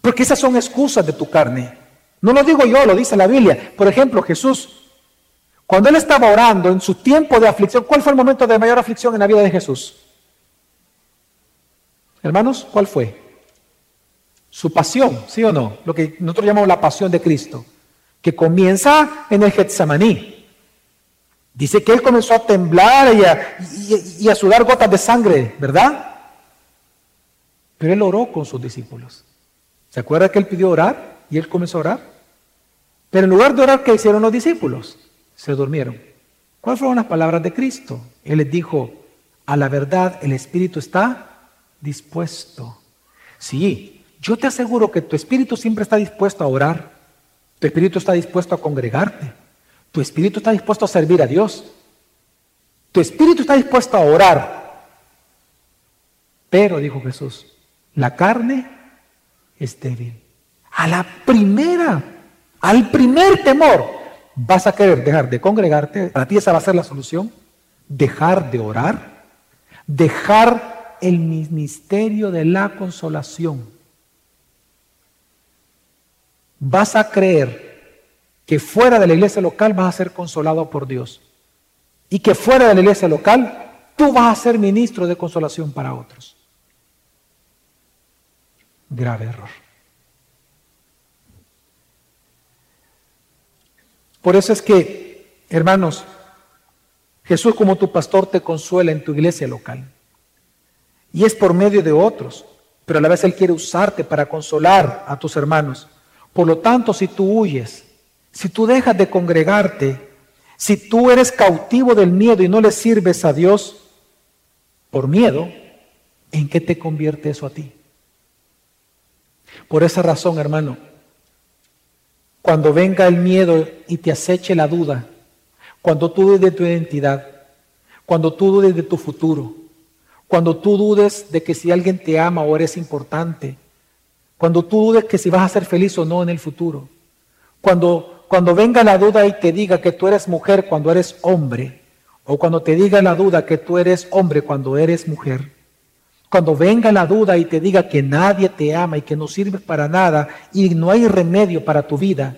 Porque esas son excusas de tu carne. No lo digo yo, lo dice la Biblia. Por ejemplo, Jesús, cuando él estaba orando en su tiempo de aflicción, ¿cuál fue el momento de mayor aflicción en la vida de Jesús? Hermanos, ¿cuál fue? Su pasión, ¿sí o no? Lo que nosotros llamamos la pasión de Cristo, que comienza en el Getsemaní. Dice que él comenzó a temblar y a, sudar gotas de sangre, ¿verdad? Pero él oró con sus discípulos. ¿Se acuerda que él pidió orar y él comenzó a orar? Pero en lugar de orar, ¿qué hicieron los discípulos? Se durmieron. ¿Cuáles fueron las palabras de Cristo? Él les dijo, a la verdad el Espíritu está dispuesto. Sí, yo te aseguro que tu Espíritu siempre está dispuesto a orar. Tu Espíritu está dispuesto a congregarte. Tu Espíritu está dispuesto a servir a Dios. Tu Espíritu está dispuesto a orar. Pero, dijo Jesús, la carne es débil. A la primera al primer temor, vas a querer dejar de congregarte. Para ti esa va a ser la solución. Dejar de orar. Dejar el misterio de la consolación. Vas a creer que fuera de la iglesia local vas a ser consolado por Dios. Y que fuera de la iglesia local tú vas a ser ministro de consolación para otros. Grave error. Por eso es que, hermanos, Jesús como tu pastor te consuela en tu iglesia local. Y es por medio de otros, pero a la vez Él quiere usarte para consolar a tus hermanos. Por lo tanto, si tú huyes, si tú dejas de congregarte, si tú eres cautivo del miedo y no le sirves a Dios por miedo, ¿en qué te convierte eso a ti? Por esa razón, hermano, cuando venga el miedo y te aceche la duda, cuando tú dudes de tu identidad, cuando tú dudes de tu futuro, cuando tú dudes de que si alguien te ama o eres importante, cuando tú dudes que si vas a ser feliz o no en el futuro, cuando, cuando venga la duda y te diga que tú eres mujer cuando eres hombre, o cuando te diga la duda que tú eres hombre cuando eres mujer, cuando venga la duda y te diga que nadie te ama y que no sirves para nada y no hay remedio para tu vida,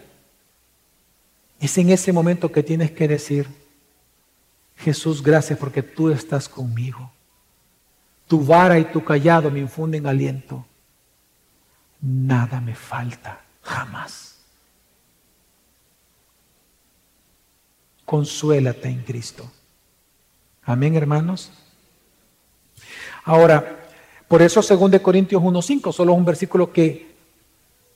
es en ese momento que tienes que decir, Jesús, gracias porque tú estás conmigo. Tu vara y tu callado me infunden aliento. Nada me falta, jamás. Consuélate en Cristo. Amén, hermanos. Ahora, por eso 2 Corintios 1.5, solo es un versículo que,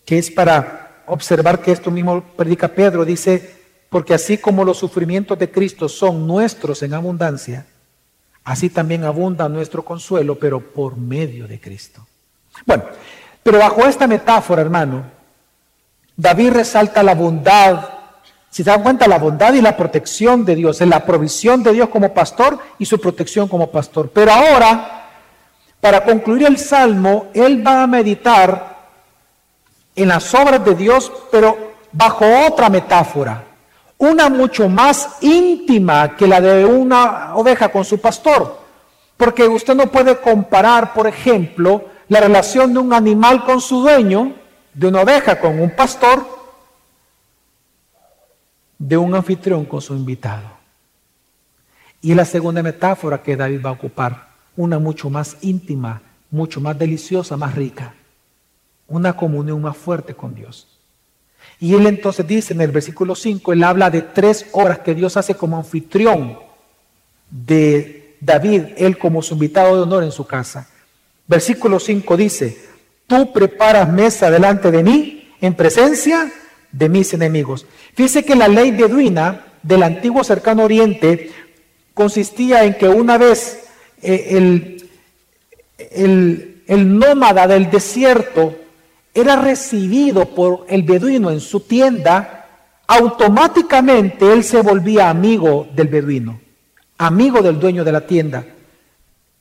que es para observar que esto mismo predica Pedro, dice, porque así como los sufrimientos de Cristo son nuestros en abundancia, así también abunda nuestro consuelo, pero por medio de Cristo. Bueno, pero bajo esta metáfora, hermano, David resalta la bondad, si se dan cuenta, la bondad y la protección de Dios, en la provisión de Dios como pastor y su protección como pastor. Pero ahora, para concluir el salmo, él va a meditar en las obras de Dios, pero bajo otra metáfora, una mucho más íntima que la de una oveja con su pastor. Porque usted no puede comparar, por ejemplo, la relación de un animal con su dueño, de una oveja con un pastor, de un anfitrión con su invitado. Y la segunda metáfora que David va a ocupar, una mucho más íntima, mucho más deliciosa, más rica, una comunión más fuerte con Dios. Y él entonces dice en el versículo 5, él habla de tres obras que Dios hace como anfitrión de David, él como su invitado de honor en su casa. Versículo 5 dice, tú preparas mesa delante de mí en presencia de mis enemigos. Fíjese que la ley beduina del antiguo cercano oriente consistía en que una vez eh, el, el, el nómada del desierto era recibido por el beduino en su tienda, automáticamente él se volvía amigo del beduino, amigo del dueño de la tienda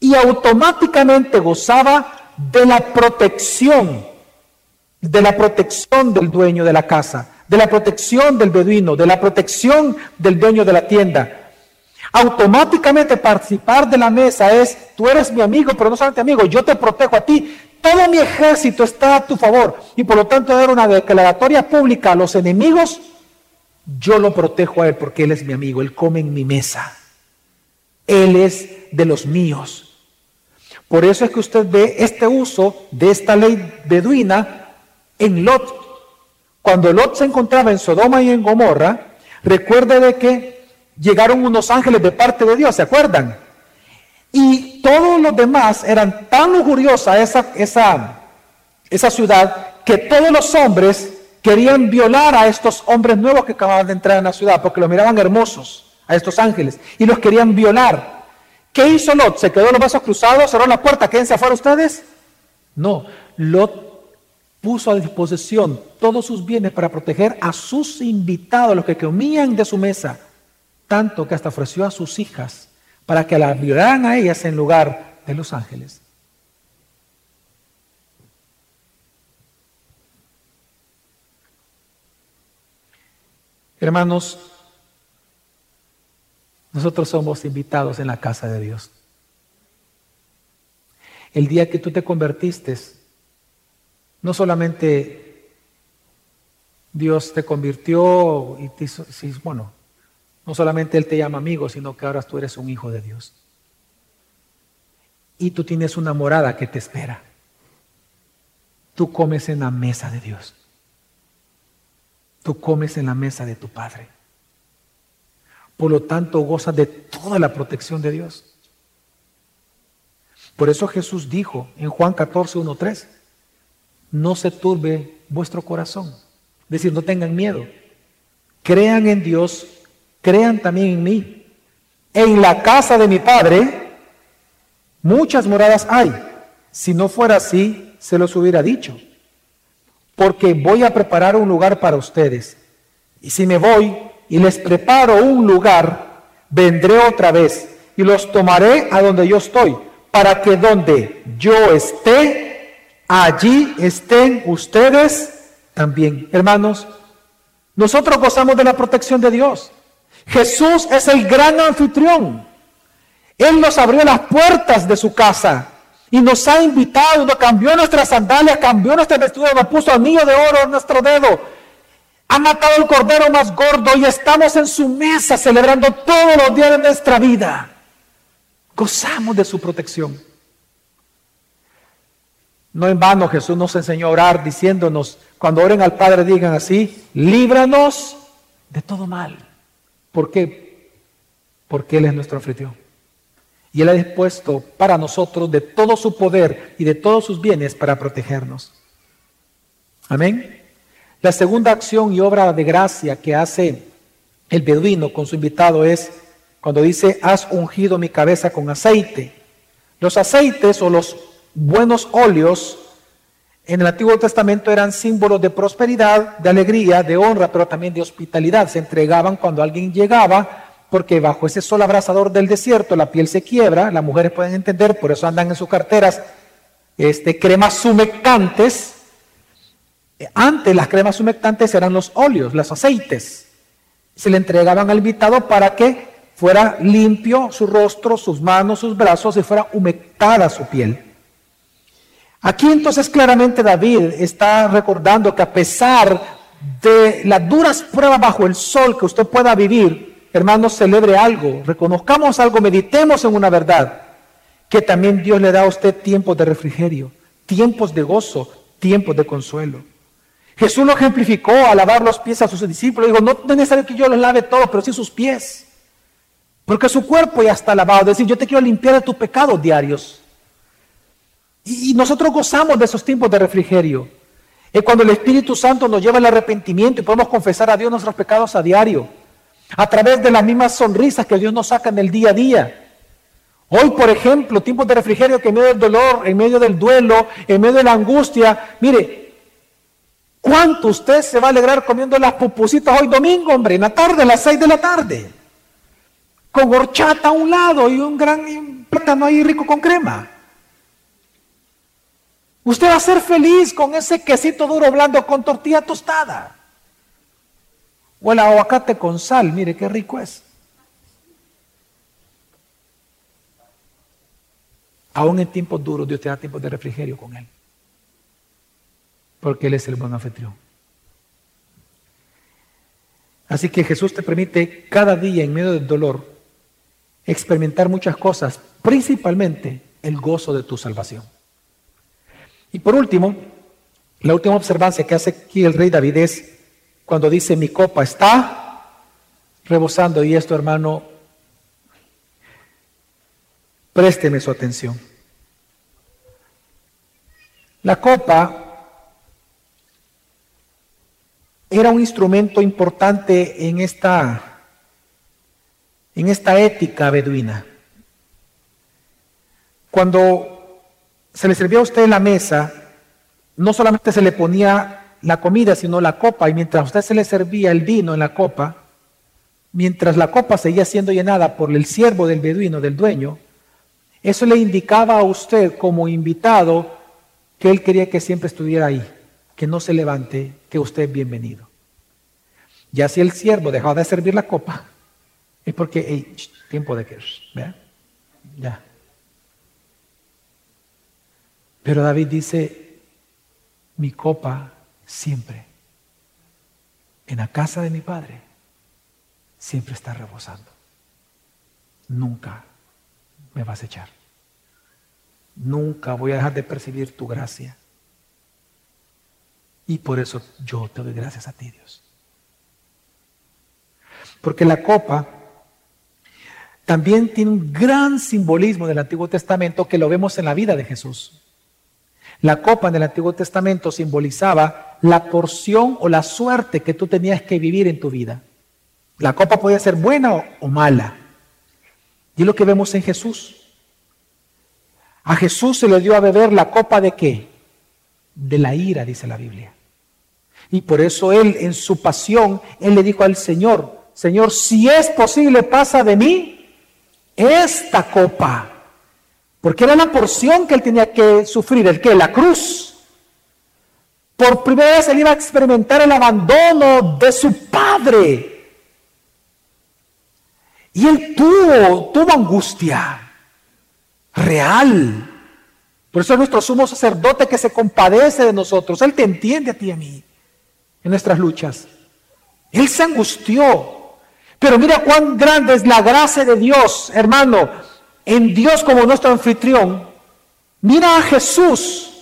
y automáticamente gozaba de la protección, de la protección del dueño de la casa, de la protección del beduino, de la protección del dueño de la tienda. Automáticamente participar de la mesa es, tú eres mi amigo, pero no solamente amigo, yo te protejo a ti. Todo mi ejército está a tu favor y por lo tanto dar una declaratoria pública a los enemigos, yo lo protejo a él porque él es mi amigo, él come en mi mesa. Él es de los míos. Por eso es que usted ve este uso de esta ley beduina en Lot. Cuando Lot se encontraba en Sodoma y en Gomorra, recuerde de que llegaron unos ángeles de parte de Dios, ¿se acuerdan? Y todos los demás eran tan lujuriosa esa, esa, esa ciudad que todos los hombres querían violar a estos hombres nuevos que acababan de entrar en la ciudad porque los miraban hermosos, a estos ángeles, y los querían violar. ¿Qué hizo Lot? ¿Se quedó los brazos cruzados? ¿Cerró la puerta? ¿Quédense afuera ustedes? No, Lot puso a disposición todos sus bienes para proteger a sus invitados, los que comían de su mesa, tanto que hasta ofreció a sus hijas para que las violaran a ellas en lugar de los ángeles. Hermanos, nosotros somos invitados en la casa de Dios. El día que tú te convertiste, no solamente Dios te convirtió y te hizo, bueno, no solamente Él te llama amigo, sino que ahora tú eres un hijo de Dios. Y tú tienes una morada que te espera. Tú comes en la mesa de Dios. Tú comes en la mesa de tu Padre. Por lo tanto, goza de toda la protección de Dios. Por eso Jesús dijo en Juan 14, 1, 3, no se turbe vuestro corazón. Es decir, no tengan miedo. Crean en Dios, crean también en mí. En la casa de mi Padre muchas moradas hay. Si no fuera así, se los hubiera dicho. Porque voy a preparar un lugar para ustedes. Y si me voy, y les preparo un lugar, vendré otra vez y los tomaré a donde yo estoy, para que donde yo esté, allí estén ustedes también. Hermanos, nosotros gozamos de la protección de Dios. Jesús es el gran anfitrión. Él nos abrió las puertas de su casa y nos ha invitado, nos cambió nuestras sandalias, cambió nuestra vestidura, nos puso anillo de oro en nuestro dedo ha matado el cordero más gordo y estamos en su mesa celebrando todos los días de nuestra vida. Gozamos de su protección. No en vano Jesús nos enseñó a orar diciéndonos, cuando oren al Padre digan así, líbranos de todo mal. ¿Por qué? Porque Él es nuestro anfitrión. Y Él ha dispuesto para nosotros de todo su poder y de todos sus bienes para protegernos. Amén. La segunda acción y obra de gracia que hace el beduino con su invitado es cuando dice, has ungido mi cabeza con aceite. Los aceites o los buenos óleos en el Antiguo Testamento eran símbolos de prosperidad, de alegría, de honra, pero también de hospitalidad. Se entregaban cuando alguien llegaba, porque bajo ese sol abrasador del desierto la piel se quiebra, las mujeres pueden entender, por eso andan en sus carteras este, cremas humectantes. Antes las cremas humectantes eran los óleos, los aceites. Se le entregaban al invitado para que fuera limpio su rostro, sus manos, sus brazos y fuera humectada su piel. Aquí entonces claramente David está recordando que a pesar de las duras pruebas bajo el sol que usted pueda vivir, hermanos, celebre algo, reconozcamos algo, meditemos en una verdad, que también Dios le da a usted tiempos de refrigerio, tiempos de gozo, tiempos de consuelo. Jesús lo ejemplificó al lavar los pies a sus discípulos. Digo, no es necesario que yo los lave todos, pero sí sus pies. Porque su cuerpo ya está lavado. Es decir, yo te quiero limpiar de tus pecados diarios. Y, nosotros gozamos de esos tiempos de refrigerio. Es cuando el Espíritu Santo nos lleva al arrepentimiento y podemos confesar a Dios nuestros pecados a diario. A través de las mismas sonrisas que Dios nos saca en el día a día. Hoy, por ejemplo, tiempos de refrigerio que en medio del dolor, en medio del duelo, en medio de la angustia, mire, ¿cuánto usted se va a alegrar comiendo las pupusitas hoy domingo, hombre? En la tarde, a las seis de la tarde. Con horchata a un lado y un gran plátano ahí rico con crema. Usted va a ser feliz con ese quesito duro blando con tortilla tostada. O el aguacate con sal, mire qué rico es. Aún en tiempos duros, Dios te da tiempos de refrigerio con Él. Porque Él es el buen anfitrión. Así que Jesús te permite cada día en medio del dolor experimentar muchas cosas, principalmente el gozo de tu salvación. Y por último, la última observancia que hace aquí el rey David es cuando dice mi copa está rebosando y esto hermano, présteme su atención. La copa era un instrumento importante en esta, en esta ética beduina. Cuando se le servía a usted en la mesa, no solamente se le ponía la comida, sino la copa, y mientras usted se le servía el vino en la copa, mientras la copa seguía siendo llenada por el siervo del beduino, del dueño, eso le indicaba a usted como invitado que él quería que siempre estuviera ahí, que no se levante, que usted es bienvenido. Ya si el siervo dejaba de servir la copa, es porque, hey, tiempo de que, Ya. Pero David dice, mi copa siempre, en la casa de mi padre, siempre está rebosando. Nunca me vas a echar. Nunca voy a dejar de percibir tu gracia. Y por eso yo te doy gracias a ti, Dios. Porque la copa también tiene un gran simbolismo del Antiguo Testamento que lo vemos en la vida de Jesús. La copa en el Antiguo Testamento simbolizaba la porción o la suerte que tú tenías que vivir en tu vida. La copa podía ser buena o mala. Y es lo que vemos en Jesús. A Jesús se le dio a beber la copa de qué? De la ira, dice la Biblia. Y por eso él, en su pasión, él le dijo al Señor, Señor, si es posible, pasa de mí esta copa. Porque era la porción que él tenía que sufrir, el que la cruz. Por primera vez él iba a experimentar el abandono de su padre. Y él tuvo, tuvo angustia real. Por eso es nuestro sumo sacerdote que se compadece de nosotros. Él te entiende a ti y a mí en nuestras luchas. Él se angustió. Pero mira cuán grande es la gracia de Dios, hermano en Dios como nuestro anfitrión, mira a Jesús,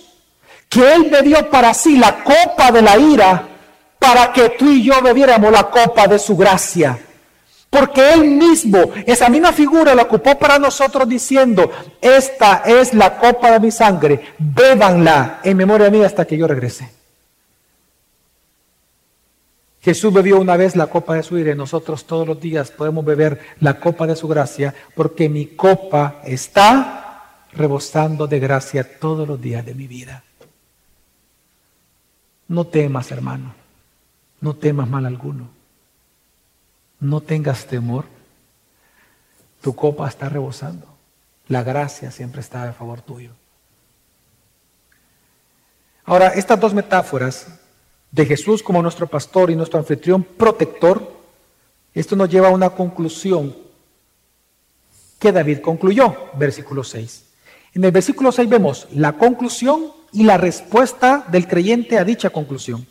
que Él bebió para sí la copa de la ira, para que tú y yo bebiéramos la copa de su gracia. Porque Él mismo, esa misma figura la ocupó para nosotros diciendo, esta es la copa de mi sangre, bébanla en memoria mía hasta que yo regrese. Jesús bebió una vez la copa de su ira y nosotros todos los días podemos beber la copa de su gracia porque mi copa está rebosando de gracia todos los días de mi vida. No temas, hermano, no temas mal alguno no tengas temor. Tu copa está rebosando. La gracia siempre está a favor tuyo. Ahora, estas dos metáforas de Jesús como nuestro pastor y nuestro anfitrión protector, esto nos lleva a una conclusión que David concluyó, versículo 6. En el versículo 6 vemos la conclusión y la respuesta del creyente a dicha conclusión.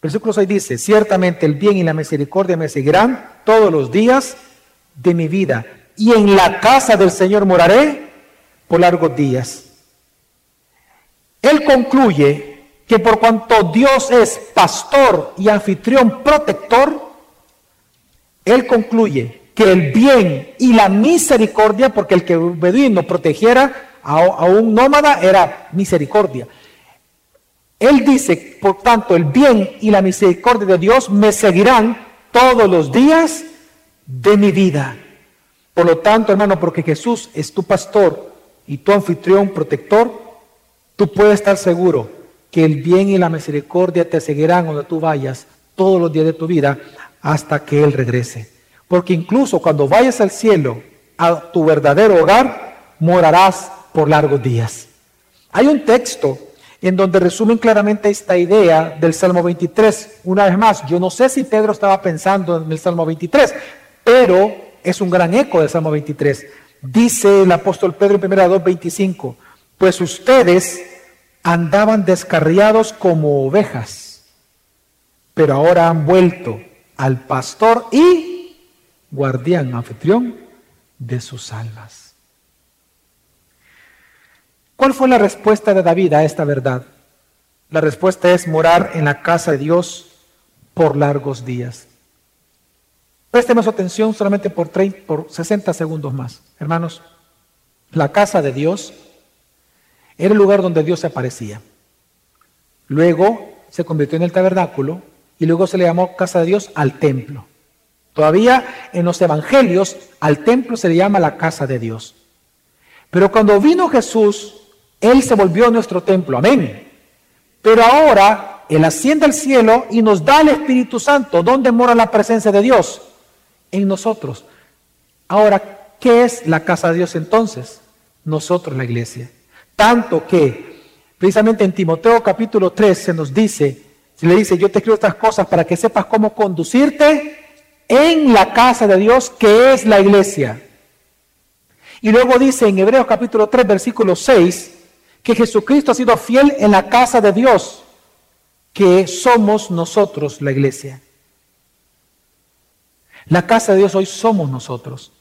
Versículo 6 dice, ciertamente el bien y la misericordia me seguirán todos los días de mi vida, y en la casa del Señor moraré por largos días. Él concluye que por cuanto Dios es pastor y anfitrión protector, Él concluye que el bien y la misericordia, porque el que beduino protegiera a, a un nómada era misericordia. Él dice, por tanto, el bien y la misericordia de Dios me seguirán todos los días de mi vida. Por lo tanto, hermano, porque Jesús es tu pastor y tu anfitrión protector, tú puedes estar seguro que el bien y la misericordia te seguirán donde tú vayas todos los días de tu vida hasta que Él regrese. Porque incluso cuando vayas al cielo, a tu verdadero hogar, morarás por largos días. Hay un texto en donde resumen claramente esta idea del Salmo 23. Una vez más, yo no sé si Pedro estaba pensando en el Salmo 23, pero es un gran eco del Salmo 23. Dice el apóstol Pedro en 1 2.25, pues ustedes andaban descarriados como ovejas, pero ahora han vuelto al pastor y guardián, anfitrión de sus almas. ¿Cuál fue la respuesta de David a esta verdad? La respuesta es morar en la casa de Dios por largos días. Présteme su atención solamente por, 30, por 60 segundos más. Hermanos, la casa de Dios era el lugar donde Dios se aparecía. Luego se convirtió en el tabernáculo y luego se le llamó casa de Dios al templo. Todavía en los evangelios al templo se le llama la casa de Dios. Pero cuando vino Jesús él se volvió nuestro templo, amén. Pero ahora Él asciende al cielo y nos da el Espíritu Santo. ¿Dónde mora la presencia de Dios? En nosotros. Ahora, ¿qué es la casa de Dios entonces? Nosotros, la iglesia. Tanto que, precisamente en Timoteo capítulo 3 se nos dice, se le dice, yo te escribo estas cosas para que sepas cómo conducirte en la casa de Dios que es la iglesia. Y luego dice en Hebreos capítulo 3 versículo 6, que Jesucristo ha sido fiel en la casa de Dios, que somos nosotros la iglesia. La casa de Dios hoy somos nosotros.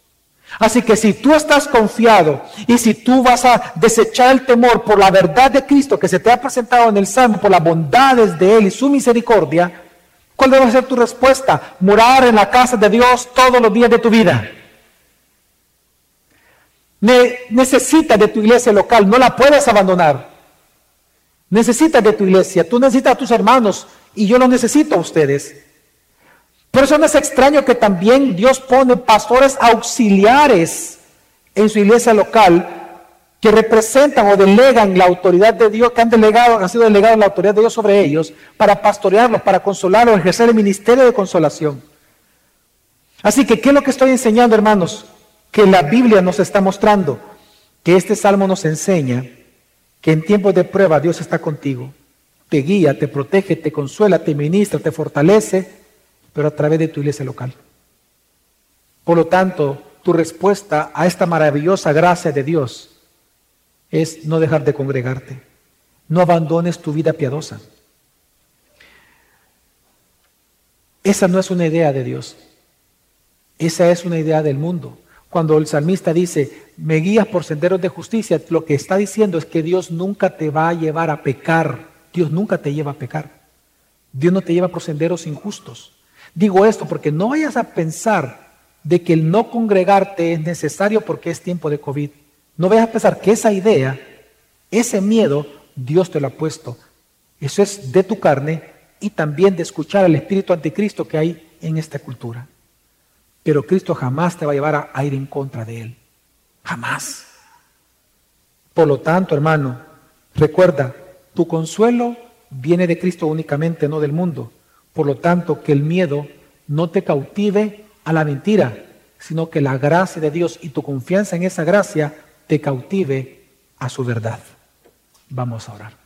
Así que si tú estás confiado y si tú vas a desechar el temor por la verdad de Cristo que se te ha presentado en el Salmo, por las bondades de Él y su misericordia, ¿cuál debe ser tu respuesta? Morar en la casa de Dios todos los días de tu vida necesitas de tu iglesia local, no la puedes abandonar. Necesitas de tu iglesia, tú necesitas a tus hermanos y yo lo necesito a ustedes. Por eso no es extraño que también Dios pone pastores auxiliares en su iglesia local que representan o delegan la autoridad de Dios, que han delegado, han sido delegados la autoridad de Dios sobre ellos, para pastorearlos, para consolarlos, ejercer el ministerio de consolación. Así que, ¿qué es lo que estoy enseñando, hermanos? que la Biblia nos está mostrando, que este salmo nos enseña que en tiempos de prueba Dios está contigo, te guía, te protege, te consuela, te ministra, te fortalece, pero a través de tu iglesia local. Por lo tanto, tu respuesta a esta maravillosa gracia de Dios es no dejar de congregarte. No abandones tu vida piadosa. Esa no es una idea de Dios. Esa es una idea del mundo. Cuando el salmista dice, me guías por senderos de justicia, lo que está diciendo es que Dios nunca te va a llevar a pecar. Dios nunca te lleva a pecar. Dios no te lleva por senderos injustos. Digo esto porque no vayas a pensar de que el no congregarte es necesario porque es tiempo de COVID. No vayas a pensar que esa idea, ese miedo, Dios te lo ha puesto. Eso es de tu carne y también de escuchar al espíritu anticristo que hay en esta cultura. Pero Cristo jamás te va a llevar a, ir en contra de Él. Jamás. Por lo tanto, hermano, recuerda, tu consuelo viene de Cristo únicamente, no del mundo. Por lo tanto, que el miedo no te cautive a la mentira, sino que la gracia de Dios y tu confianza en esa gracia te cautive a su verdad. Vamos a orar.